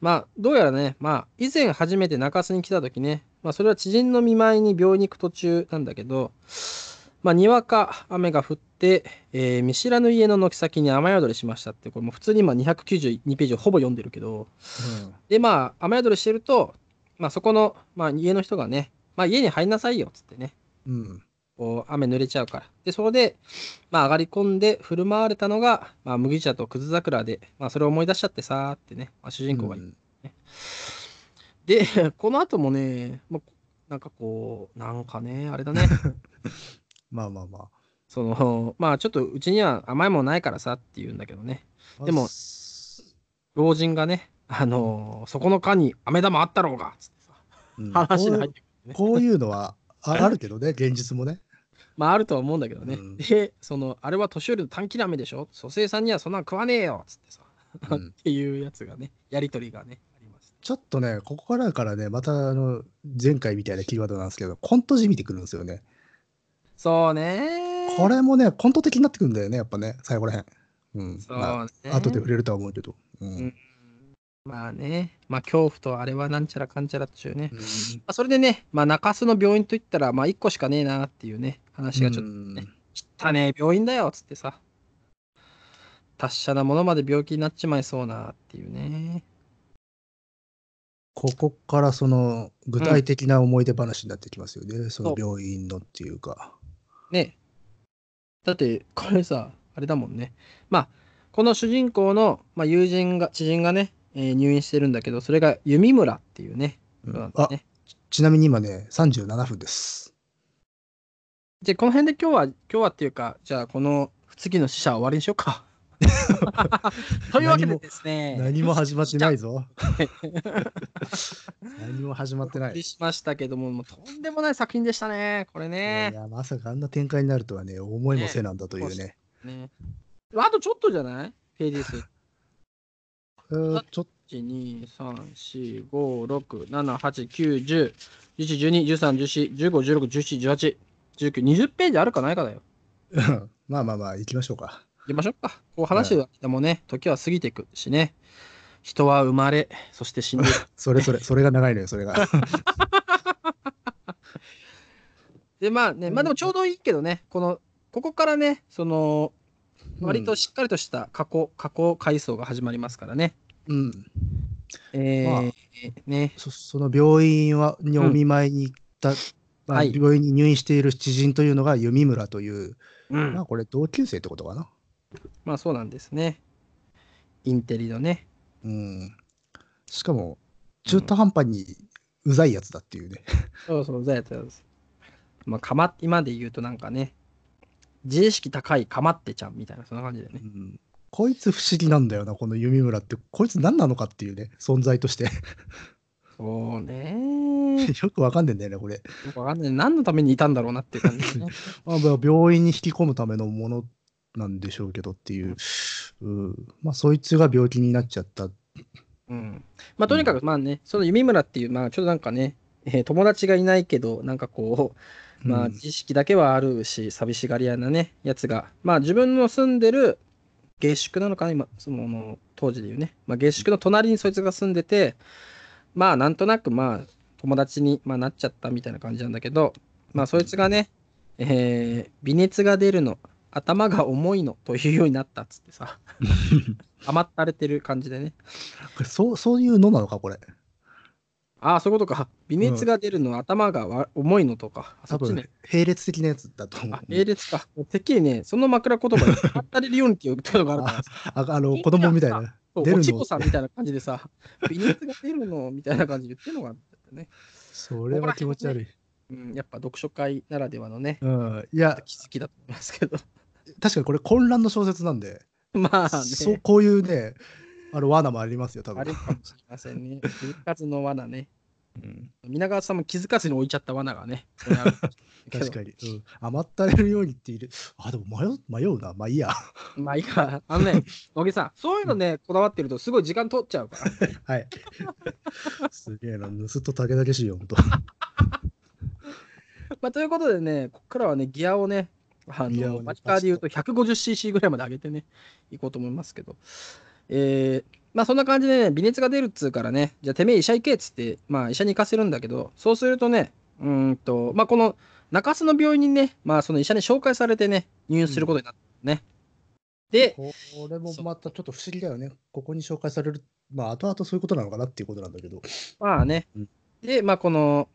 まあ、どうやらね、まあ、以前初めて中洲に来た時ね、まあ、それは知人の見舞いに病院に行く途中なんだけど、まあ、にわか雨が降って、えー見知らぬ家の軒先に雨宿りしましたって、これもう普通に今292ページをほぼ読んでるけど、うんで、まあ、雨宿りしてると、まあ、そこの、まあ、家の人がね、まあ、家に入んなさいよ、っつってね、うん。こう雨濡れちゃうから。で、そこで、まあ、上がり込んで振る舞われたのが、まあ、麦茶とくず桜で、まあ、それを思い出しちゃってさーってね、まあ、主人公が言う。うん。で、この後もね、まあ、なんかこう、なんかね、あれだね、まあまあまその、まあ、ちょっとうちには甘いもんないからさって言うんだけどね、あ。でも老人がね、あのーそこの間に飴玉あったろうが、つってさ、うん。話に入ってくる。ね。こういうのはああるけどね、現実もね。まあ、あるとは思うんだけどね。うんで、その、あれは年寄りの短期飴でしょ？蘇生さんにはそんなん食わねえよ、つってさ、うんっていうやつがね、やりとりがね、ありました。ちょっとね、ここからからね、またあの前回みたいなキーワードなんですけど、コントじみてくるんですよね。そうねこれもね、コント的になってくるんだよね、やっぱね、最後らへん。うん。そうまね。あ、後で触れるとは思うけど。うん。うんまあね、まあ恐怖とあれはなんちゃらかんちゃらっていうね。うんまあ、それでね、まあ中洲の病院といったら、まあ1個しかねえなっていうね、話がちょっとね、汚ねえ病院だよっつってさ、達者なものまで病気になっちまいそうなっていうね。ここからその具体的な思い出話になってきますよね、その病院のっていうか。ね。だって、これさ、あれだもんね。まあ、この主人公の、まあ、友人が、知人がね、えー入院してるんだけど、それが弓村っていうね。うんあねちなみに今ね、37分です。じゃあ、この辺で今日は、今日はっていうか、じゃあ、この次の死者は終わりにしようか。というわけでですね、何も始まってないぞ。何も始まってない。しましたけども、もうとんでもない作品でしたね、これいね。や、まさかあんな展開になるとはね、思いもせなんだというね。ねあとちょっとじゃない？ページ数。えーちょっ1、2、3、4、5、6、7、8、9、10、11、12、13、14、15、16、17、18、19、20ページあるかないかだよ。と、まあまあまあ、行きましょうか。行きましょうか。こう話してもね、時は過ぎていくしね。人は生まれ、そして死んでいく。それそれ、それが長いのよ、それが。で、まあね、まあでもちょうどいいけどね、この、ここからね、その、割としっかりとした過去、過去回想が始まりますからね。うん。えーまね、そその病院はにお見舞いに行った、まあはい病院に入院している知人というのが弓村という、うんまあこれ同級生ってことかな。まあそうなんですね。インテリのね。うん。しかも、中途半端にうざいやつだっていうね。そうそう、ザやつです。まあ、かま、今で言うとなんかね、自意識高いかまってちゃんみたいな、そんな感じでねう。んこいつ不思議なんだよな、この弓村って。こいつ何なのかっていうね、存在として。そうね。よ よくわかんねえんだよね、これ。くわかんない。何のためにいたんだろうなっていう感じね。まあ、まあ病院に引き込むためのものなんでしょうけどっていう。うん、まあ、そいつが病気になっちゃった。うん。まあ、とにかく、まあね、その弓村っていう、まあ、ちょっとなんかね、えー友達がいないけど、なんかこう、まあ、うん知識だけはあるし、寂しがり屋なね、やつが、まあ、自分の住んでる下宿なのかな、今、その、当時で言うね。まあ、下宿の隣にそいつが住んでて、まあ、なんとなく、まあ、友達に、まあ、なっちゃったみたいな感じなんだけど、まあ、そいつがね、えー微熱が出るの、頭が重いのというようになったっつってさ、甘ったれてる感じでね。そうそういうのなのか、これ。ああ、そういうことか。微熱が出るの、頭がわ重いのとか。あそっちね。並列的なやつだと思うあ、。並列か。てっきりね、その枕言葉にたれるようにっていうことがあるから さ。ああの子供みたいな。そう出るのおちこさんみたいな感じでさ、微熱が出るのみたいな感じで言ってるのがあってね。それは気持ち悪い。うん、やっぱ読書会ならではのね、うん、いや、気づきだと思いますけど。確かにこれ混乱の小説なんで、まあね。そうこういうね、あの罠もありますよ、多分。あるかもしれませんね。気づかずの罠ね。うん、皆川さんも気づかずに置いちゃった罠がね。確かに、うん。甘ったれるようにっている。あ、でも迷う迷うな。まあいいや。まあいいか。あのね、野木さん、そういうのね、こだわってるとすごい時間取っちゃうから。はい。すげえな。盗っと竹だけしよ、ほんと。まあということでね、ここからはね、ギアをね、あの、ねマジカーで言うと 150cc ぐらいまで上げてね、いこうと思いますけど。えー、まあそんな感じでね、微熱が出るっつうからね、じゃあてめえ医者行けっつって、まあ医者に行かせるんだけど、そうするとね、うーんと、まあこの中洲の病院にね、まあその医者に紹介されてね、入院することになったのね。で、これもまたちょっと不思議だよね。ここに紹介される。まあ、後々そういうことなのかなっていうことなんだけど。まあねうん。で、まあこの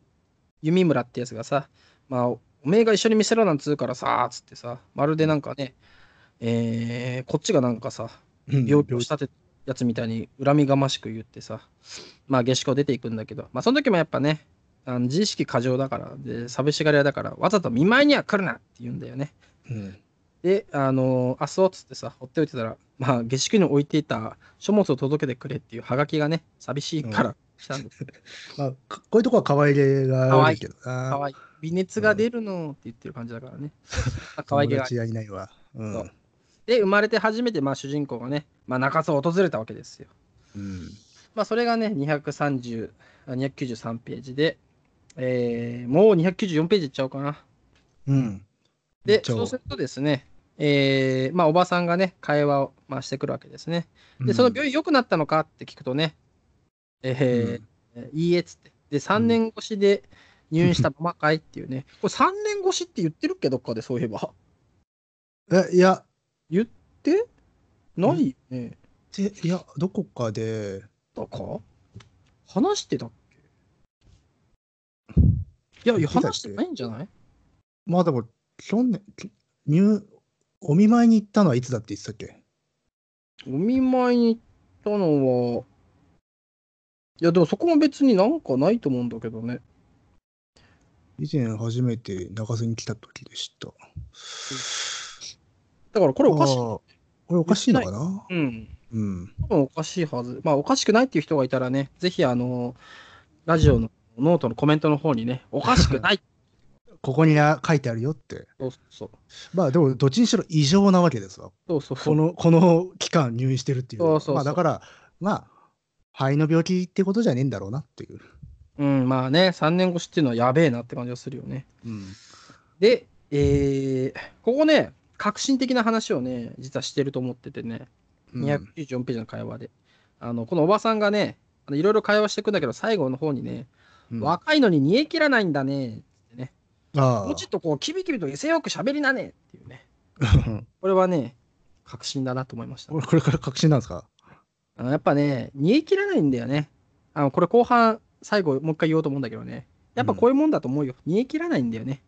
弓村ってやつがさ、まあおめえが一緒に見せろなんつうからさ、つってさ、まるでなんかね、えーこっちがなんかさ、病気を仕立てたやつみたいに恨みがましく言ってさ、まあ下宿を出ていくんだけど、まあその時もやっぱね、あの自意識過剰だから、で、寂しがり屋だから、わざと見舞いには来るなって言うんだよね。うん。で、あのあ、そうっつってさ、放っておいてたら、まあ下宿に置いていた書物を届けてくれっていうハガキがね、寂しいから来たんです。まあ、かこういうとこは可愛げがあるけどな。かわいい。微熱が出るのって言ってる感じだからね。まあ可愛げがいないわ。うん。で、生まれて初めて、まあ、主人公がね、まあ、中洲を訪れたわけですよ。うん。まあ、それがね、230あ293ページで、えーもう294ページいっちゃおうかな。うん。で、そうするとですね、えーまあ、おばさんがね、会話を、まあ、してくるわけですね。で、その病院良くなったのかって聞くとね、えーいいえっつって。で、3年越しで入院したままかいっていうね。これ3年越しって言ってるっけ、どっかでそういえば。え、いや、言ってないよね。ていや、どこかで、だか話してたっけ？いやいや、話してないんじゃない？まあでも、去年、き入、お見舞いに行ったのはいつだって言ってたっけ？お見舞いに行ったのは、いや、でもそこも別になんかないと思うんだけどね。以前初めて中洲に来た時でした。だからこれおかしい。これおかしいのかな？うん。うん。多分おかしいはず。まあ、おかしくないっていう人がいたらね、ぜひ、あの、ラジオのノートのコメントの方にね、おかしくない。ここにあ書いてあるよって。そうそうまあでも、どっちにしろ異常なわけですわ。そうそうこの、この期間入院してるっていうそうそうまあだから、まあ、肺の病気ってことじゃねえんだろうなっていう。うん、まあね、3年越しっていうのはやべえなって感じがするよね。うん。で、えーここね、革新的な話をね、実はしてると思っててね、294ページの会話で。あのこのおばさんがね、いろいろ会話していくんだけど、最後の方にね、うん若いのに煮え切らないんだねってね、あもうちょっとこう、キビキビと威勢よく喋りなねっていうね、あ。これはね、革新だなと思いました。これこれから確信なんですか？あのやっぱね、煮え切らないんだよね。あのこれ後半、最後もう一回言おうと思うんだけどね、やっぱこういうもんだと思うよ。煮え切らないんだよね。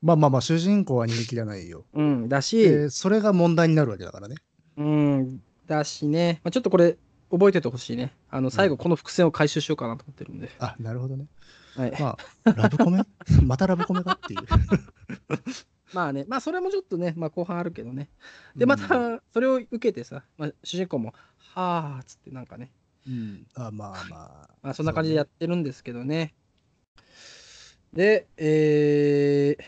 まあまあまあ、主人公は逃げ切らないよ。うん、だし、で、それが問題になるわけだからね。うん、だしね、まあ、ちょっとこれ、覚えててほしいね。あの、最後、この伏線を回収しようかなと思ってるんで。あ、なるほどね。はい。まあ、ラブコメ？またラブコメか？っていう。まあね、まあ、それもちょっとね、まあ、後半あるけどね。で、また、それを受けてさ、まあ、主人公も、はあっつって、なんかね、うん。あまあまあ。まあ、そんな感じでやってるんですけどね。で、えー、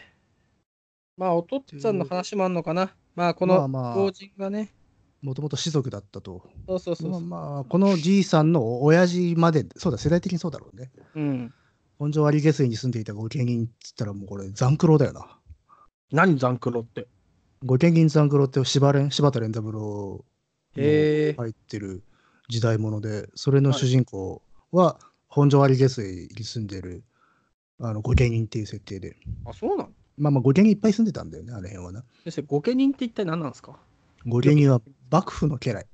まあ、お父っつぁんの話もあんのかな。まあ、このまあまあ老人がね、もともと士族だったと。そうそうそうそう、まあまあ、このじいさんの親父まで、そうだ、世代的にそうだろうね。うん。本庄割下水に住んでいた御家人っつったらもうこれ残九郎だよな。何、ザンクロって？御家人残九郎って柴連柴田連三郎入ってる時代物で、それの主人公は本庄割下水に住んでるあの御家人っていう設定で。あ、そうなの？まあまあ御家人いっぱい住んでたんだよね、あの辺はな。先生、御家人って一体何なんですか？御家人は幕府の家来。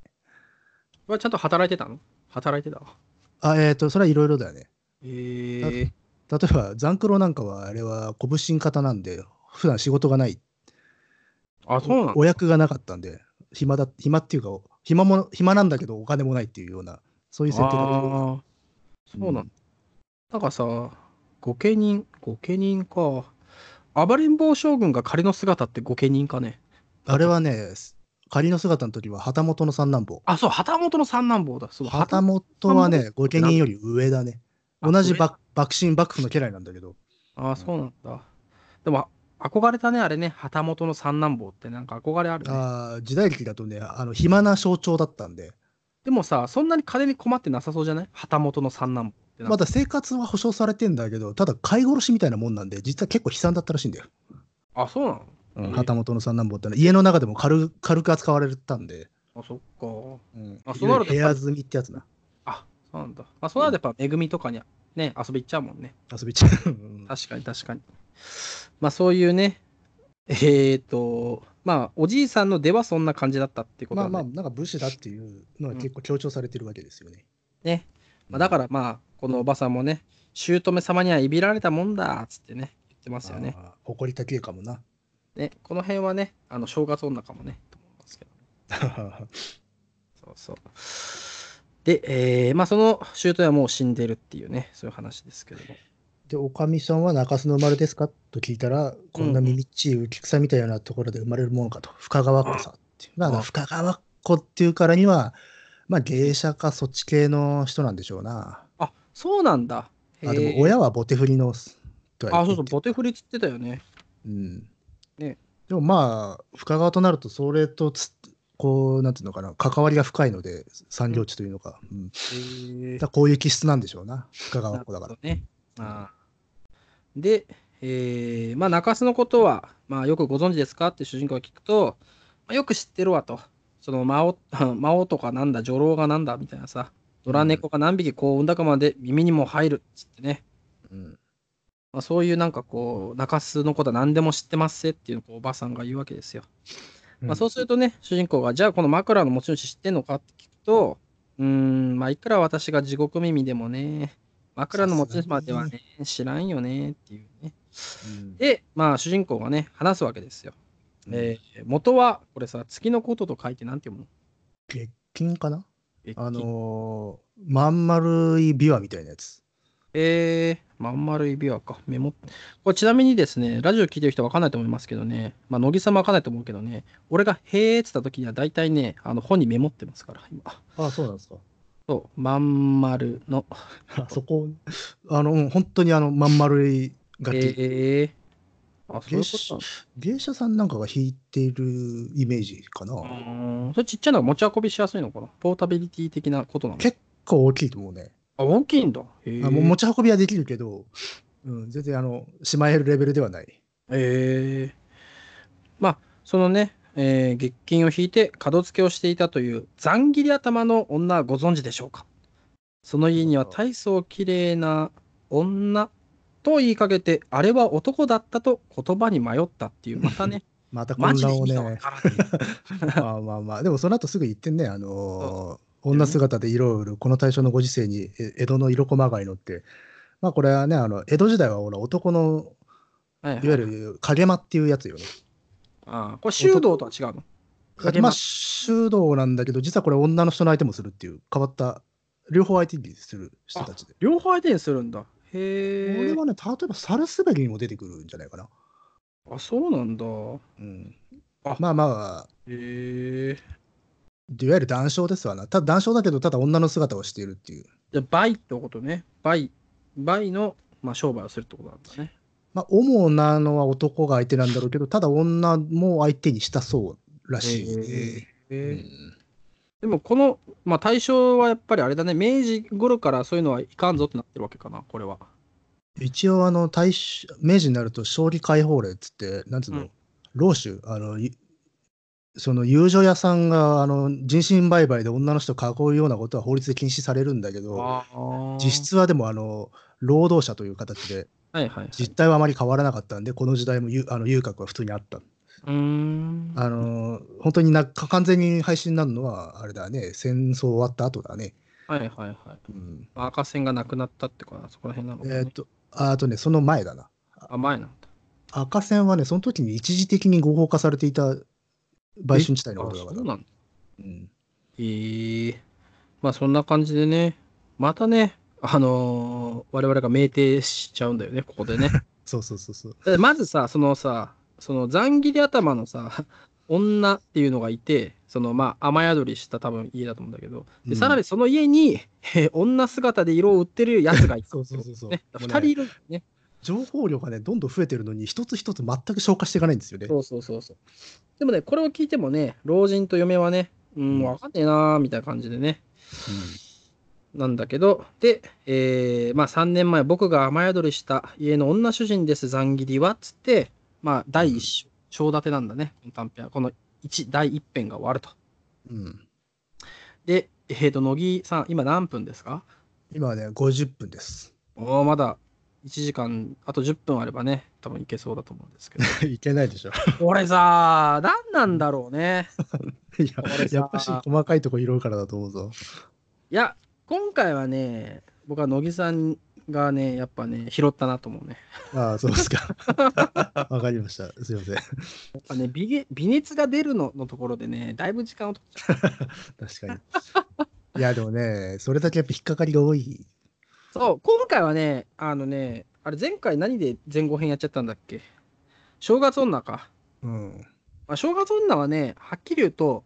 はちゃんと働いてたの？働いてた？わ。あ、えっ、と、それはいろいろだよね。へえ例えば、残九郎なんかは、あれは拳方なんで、普段仕事がない。あ、そうなのお役がなかったんで、暇だ、暇っていうか、暇も、暇なんだけどお金もないっていうような、そういう設定だった。そうなんだ。なんかさ、御家人、御家人か。暴れん坊将軍が仮の姿って御家人かね？あれはね、仮の姿の時は旗本の三男坊。あ、そう、旗本の三男坊だ。そう旗本はね、御家人より上だね。あ同じ上幕幕臣幕府の家来なんだけど。ああ、そうなんだ。でも、憧れたね、あれね、旗本の三男坊って、なんか憧れあるね。あー時代劇だとね、あの暇な象徴だったんで、でもさ、そんなに金に困ってなさそうじゃない？旗本の三男坊まだ生活は保障されてんだけど、ただ飼い殺しみたいなもんなんで、実は結構悲惨だったらしいんだよ。あ、そうなの？うん旗本の三男坊ってのは家の中でも軽軽く扱われたんで、あ、そっか。うん、あそうなると部屋住みってやつな。あ、そうなんだ。あ、そうなるとやっぱ、恵みとかにね、遊び行っちゃうもんね。遊びちゃう。うん確かに確かに。まあそういうね、えーと、まあおじいさんの出はそんな感じだったっていうことだね。まあまあ、なんか武士だっていうのは結構強調されてるわけですよね。ね。まあ、だからまあ、このおばさんもね、姑様にはいびられたもんだっつってね、言ってますよね。あー。誇り高いかもな。ね、この辺はね、あの正月女かもね、と思いますけど。そうそう。で、えーまあその姑はもう死んでるっていうね、そういう話ですけども。で、おかみさんは中洲の生まれですか？と聞いたら、こんな耳っちい浮草みたいなところで生まれるものかと、深川っ子さっていう。まあ、あ深川っ子っていうからには、まあ、芸者かそっち系の人なんでしょうな。あ、そうなんだ。あでも親はボテ振りのとはあ、そうそう、ボテ振りっつってたよね。うんねでもまあ深川となるとそれとつこうなんていうのかな関わりが深いので産業地というのか,、うんへだこういう気質なんでしょうな深川っ子だから。ね。ああで、えーまあ、中洲のことは、まあ、よくご存知ですか？って主人公が聞くと、まあ、よく知ってるわと。その魔王 魔王とかなんだ、女郎がなんだみたいなさ、野良猫が何匹こう産んだかまで耳にも入るっつってね。うんまあ、そういうなんかこう、中洲のことは何でも知ってますせっていうのをおばさんが言うわけですよ。まあ、そうするとね、主人公が、じゃあこの枕の持ち主知ってんのかって聞くと、うーん、まあ、いくら私が地獄耳でもね、枕の持ち主まではね、知らんよねっていうね。うんで、まあ、主人公がね、話すわけですよ。えー元は、これさ、月のことと書いてなんて読むの？月金かな？月あのーまん丸い琵琶みたいなやつ。えー、まん丸い琵琶か。メモ。これちなみにですね、ラジオ聞いてる人わかんないと思いますけどね、まあ、乃木さんもわかんないと思うけどね、俺がへーって言った時には大体ね、あの本にメモってますから、今。あそうなんですか。そう、まん丸の。あそこあの、うん本当にあのまん丸い楽器。えー、あ、そういうこと芸者さんなんかが弾いているイメージかな。うーんそれちっちゃいのが持ち運びしやすいのかな？ポータビリティ的なことなの？結構大きいと思うね。あ、大きいんだ。へあもう持ーち運びはできるけど、うん、全然あのしまえるレベルではない。えーまあ、そのね、えー月金を引いて門付けをしていたというざん切り頭の女はご存知でしょうか？その家には大層綺麗な女と言いかけて、あれは男だったと言葉に迷ったっていう、またね、またマ混乱をね。味がわからない。まあまあまあ、でもその後すぐ言ってんね、あのー女姿で色を売る、この大正のご時世にえ江戸の色駒街のって、まあこれはね、あの江戸時代はほら男のはいわゆる影間っていうやつよね。あーこれ、修道とは違うの？まあ修道なんだけど、実はこれ女の人の相手もするっていう変わった、両方相手にする人たちで。両方相手にするんだ。こへえ。れはね、例えばサルスベリにも出てくるんじゃないかな。あ、そうなんだ。うんあ、まあまあ、へえ。いわゆる男娼ですわな。ただ男娼だけど、ただ女の姿をしているっていう。じゃあ、バイってことね。バイ。バイの、まあ、商売をするってことなんだね。まあ、主なのは男が相手なんだろうけど、ただ女も相手にしたそうらしいね。へえうんでも、この、まあ、大正はやっぱりあれだね、明治頃からそういうのはいかんぞってなってるわけかな、これは。一応、あの、大正明治になると、勝利解放令っつって、なんつうの、うん老主、あの、いその遊女屋さんがあの人身売買で女の人を囲うようなことは法律で禁止されるんだけど、実質はでもあの労働者という形で、はいはい、はい。実態はあまり変わらなかったんで、この時代もゆあの遊郭は普通にあった。うーん。あの本当にな完全に廃止になるのは、あれだね、戦争終わった後だね。はいはいはい。うん、赤線がなくなったってかな、そこら辺なのかな、えーっと、ああとね、その前だな。あ、前なんだ。赤線はね、その時に一時的に合法化されていた売春地帯のことだから。あそうなんだ。うんえー、まあそんな感じでね、またね、あのー我々が酩酊しちゃうんだよね、ここでね。そうそうそうそう。まずさ、そのさ、そのざん切り頭のさ、女っていうのがいて、そのまあ雨宿りした多分家だと思うんだけど、うん。でさらにその家に、えー女姿で色を売ってるやつがいるそうそうそうそう。ね、もうね2人いるね。情報量がね、どんどん増えてるのに、一つ一つ全く消化していかないんですよね。そうそうそうそう。でもね、これを聞いてもね、老人と嫁はね、うん、うんわかんねえなーみたいな感じでね、なんだけど、で、えーまあ3年前、僕が雨宿りした家の女主人です、残切りは、つって、まあ第一章、章立てなんだね、この短編は。この一第一編が終わると。うんうんで、えーと、乃木さん、今何分ですか？今はね、50分です。おーまだ1時間、あと10分あればね、多分いけそうだと思うんですけど。いけないでしょ。これさ、何なんだろうね。いややっぱし細かいとこ拾うからだと思うぞ。いや、今回はね、僕は乃木さんがね、やっぱね、拾ったなと思うね。ああ、そうですか。わかりました。すいません。やっぱね、微げ微熱が出るののところでね、だいぶ時間を取っちゃう。確かに。いや、でもね、それだけやっぱ引っかかりが多い。そう、今回はね、あのね、あれ前回何で前後編やっちゃったんだっけ？正月女か。うん。まあ、正月女はね、はっきり言うと、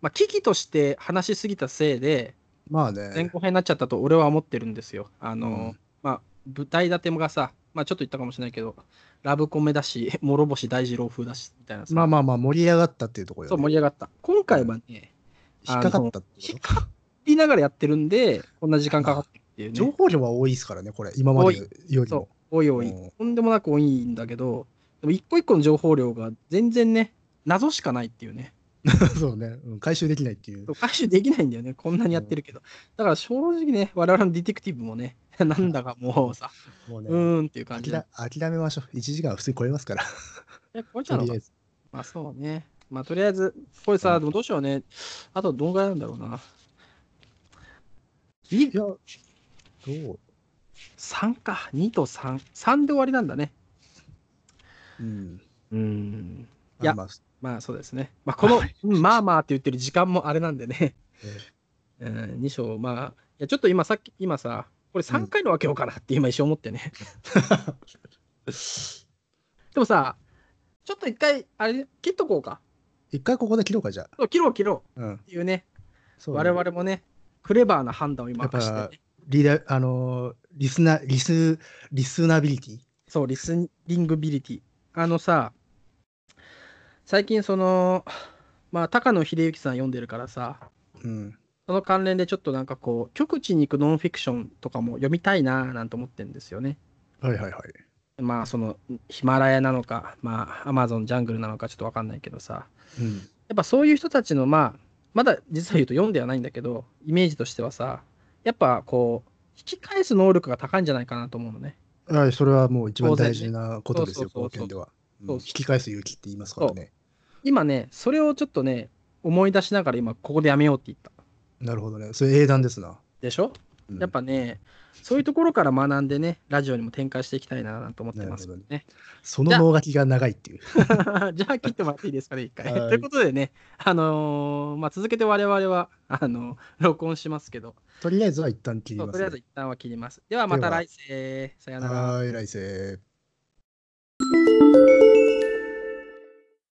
まあ、危機として話しすぎたせいで、まあね。前後編になっちゃったと俺は思ってるんですよ。あの、うんまあ、舞台立てがさ、まあちょっと言ったかもしれないけど、ラブコメだし、諸星大二郎風だし、みたいなさ。まあまあまあ、盛り上がったっていうところよ、そう、ね。盛り上がった。今回はね、引っかかったってこ引っかかりながらやってるんで、こんな時間かかってるっていうと情ね。報量は多いですからね、これ。今までよりそうも。、多い多いうん。とんでもなく多いんだけど、でも一個一個の情報量が全然ね、謎しかないっていうね。そうね、うん回収できないっていう。回収できないんだよね、こんなにやってるけど。だから正直ね、我々のディティクティブもね、なんだかもうさ、もうね、うーんっていう感じで。諦諦めましょう。1時間は普通に超えますから。え、これじゃのか。まあそうね。まあとりあえず、これさ、うんでもどうしようね。あとどんぐらいなんだろうな。いいや、どう？3か、2と3。3で終わりなんだね。うん。うん。いやまあまあまあそうですね。まあこのまあまあって言ってる時間もあれなんでね。えうん、2章、まあ、いやちょっと今さっき、今さ、これ3回の分けようかなって今一瞬思ってね。でもさ、ちょっと一回、あれ、切っとこうか。一回ここで切ろうか、じゃそう切ろう切ろあ。うん。うっていうね、そうね我々もね、クレバーな判断を今やっぱしてね。リーダー、あのーリスナ、リス、リスナビリティそう、リスニングビリティ。あのさ、最近その、まあ、高野秀之さん読んでるからさ、うん。その関連でちょっとなんかこう、極地に行くノンフィクションとかも読みたいなぁなんて思ってるんですよね。はいはいはい。まあ、その、ヒマラヤなのか、まあ、アマゾンジャングルなのかちょっとわかんないけどさ、うん。やっぱそういう人たちの、まあ、まだ実は言うと読んではないんだけど、イメージとしてはさ、やっぱこう、引き返す能力が高いんじゃないかなと思うのね。はい、それはもう一番大事なことですよ、冒険では。うん引き返す勇気って言いますからね。今ね、それをちょっとね、思い出しながら今、ここでやめようって言った。なるほどね。それ英断ですな。でしょ？うんやっぱね、そういうところから学んでね、ラジオにも展開していきたいななんて思ってますなるほね。その脳書きが長いっていう。じゃあ切ってもらっていいですかね、一回。はいということでね、あのーまあ、続けて我々は、あの録音しますけど、とりあえずは一旦切ります、そうとりあえず一旦は切ります。ではまた来世。さよなら。はい、来世。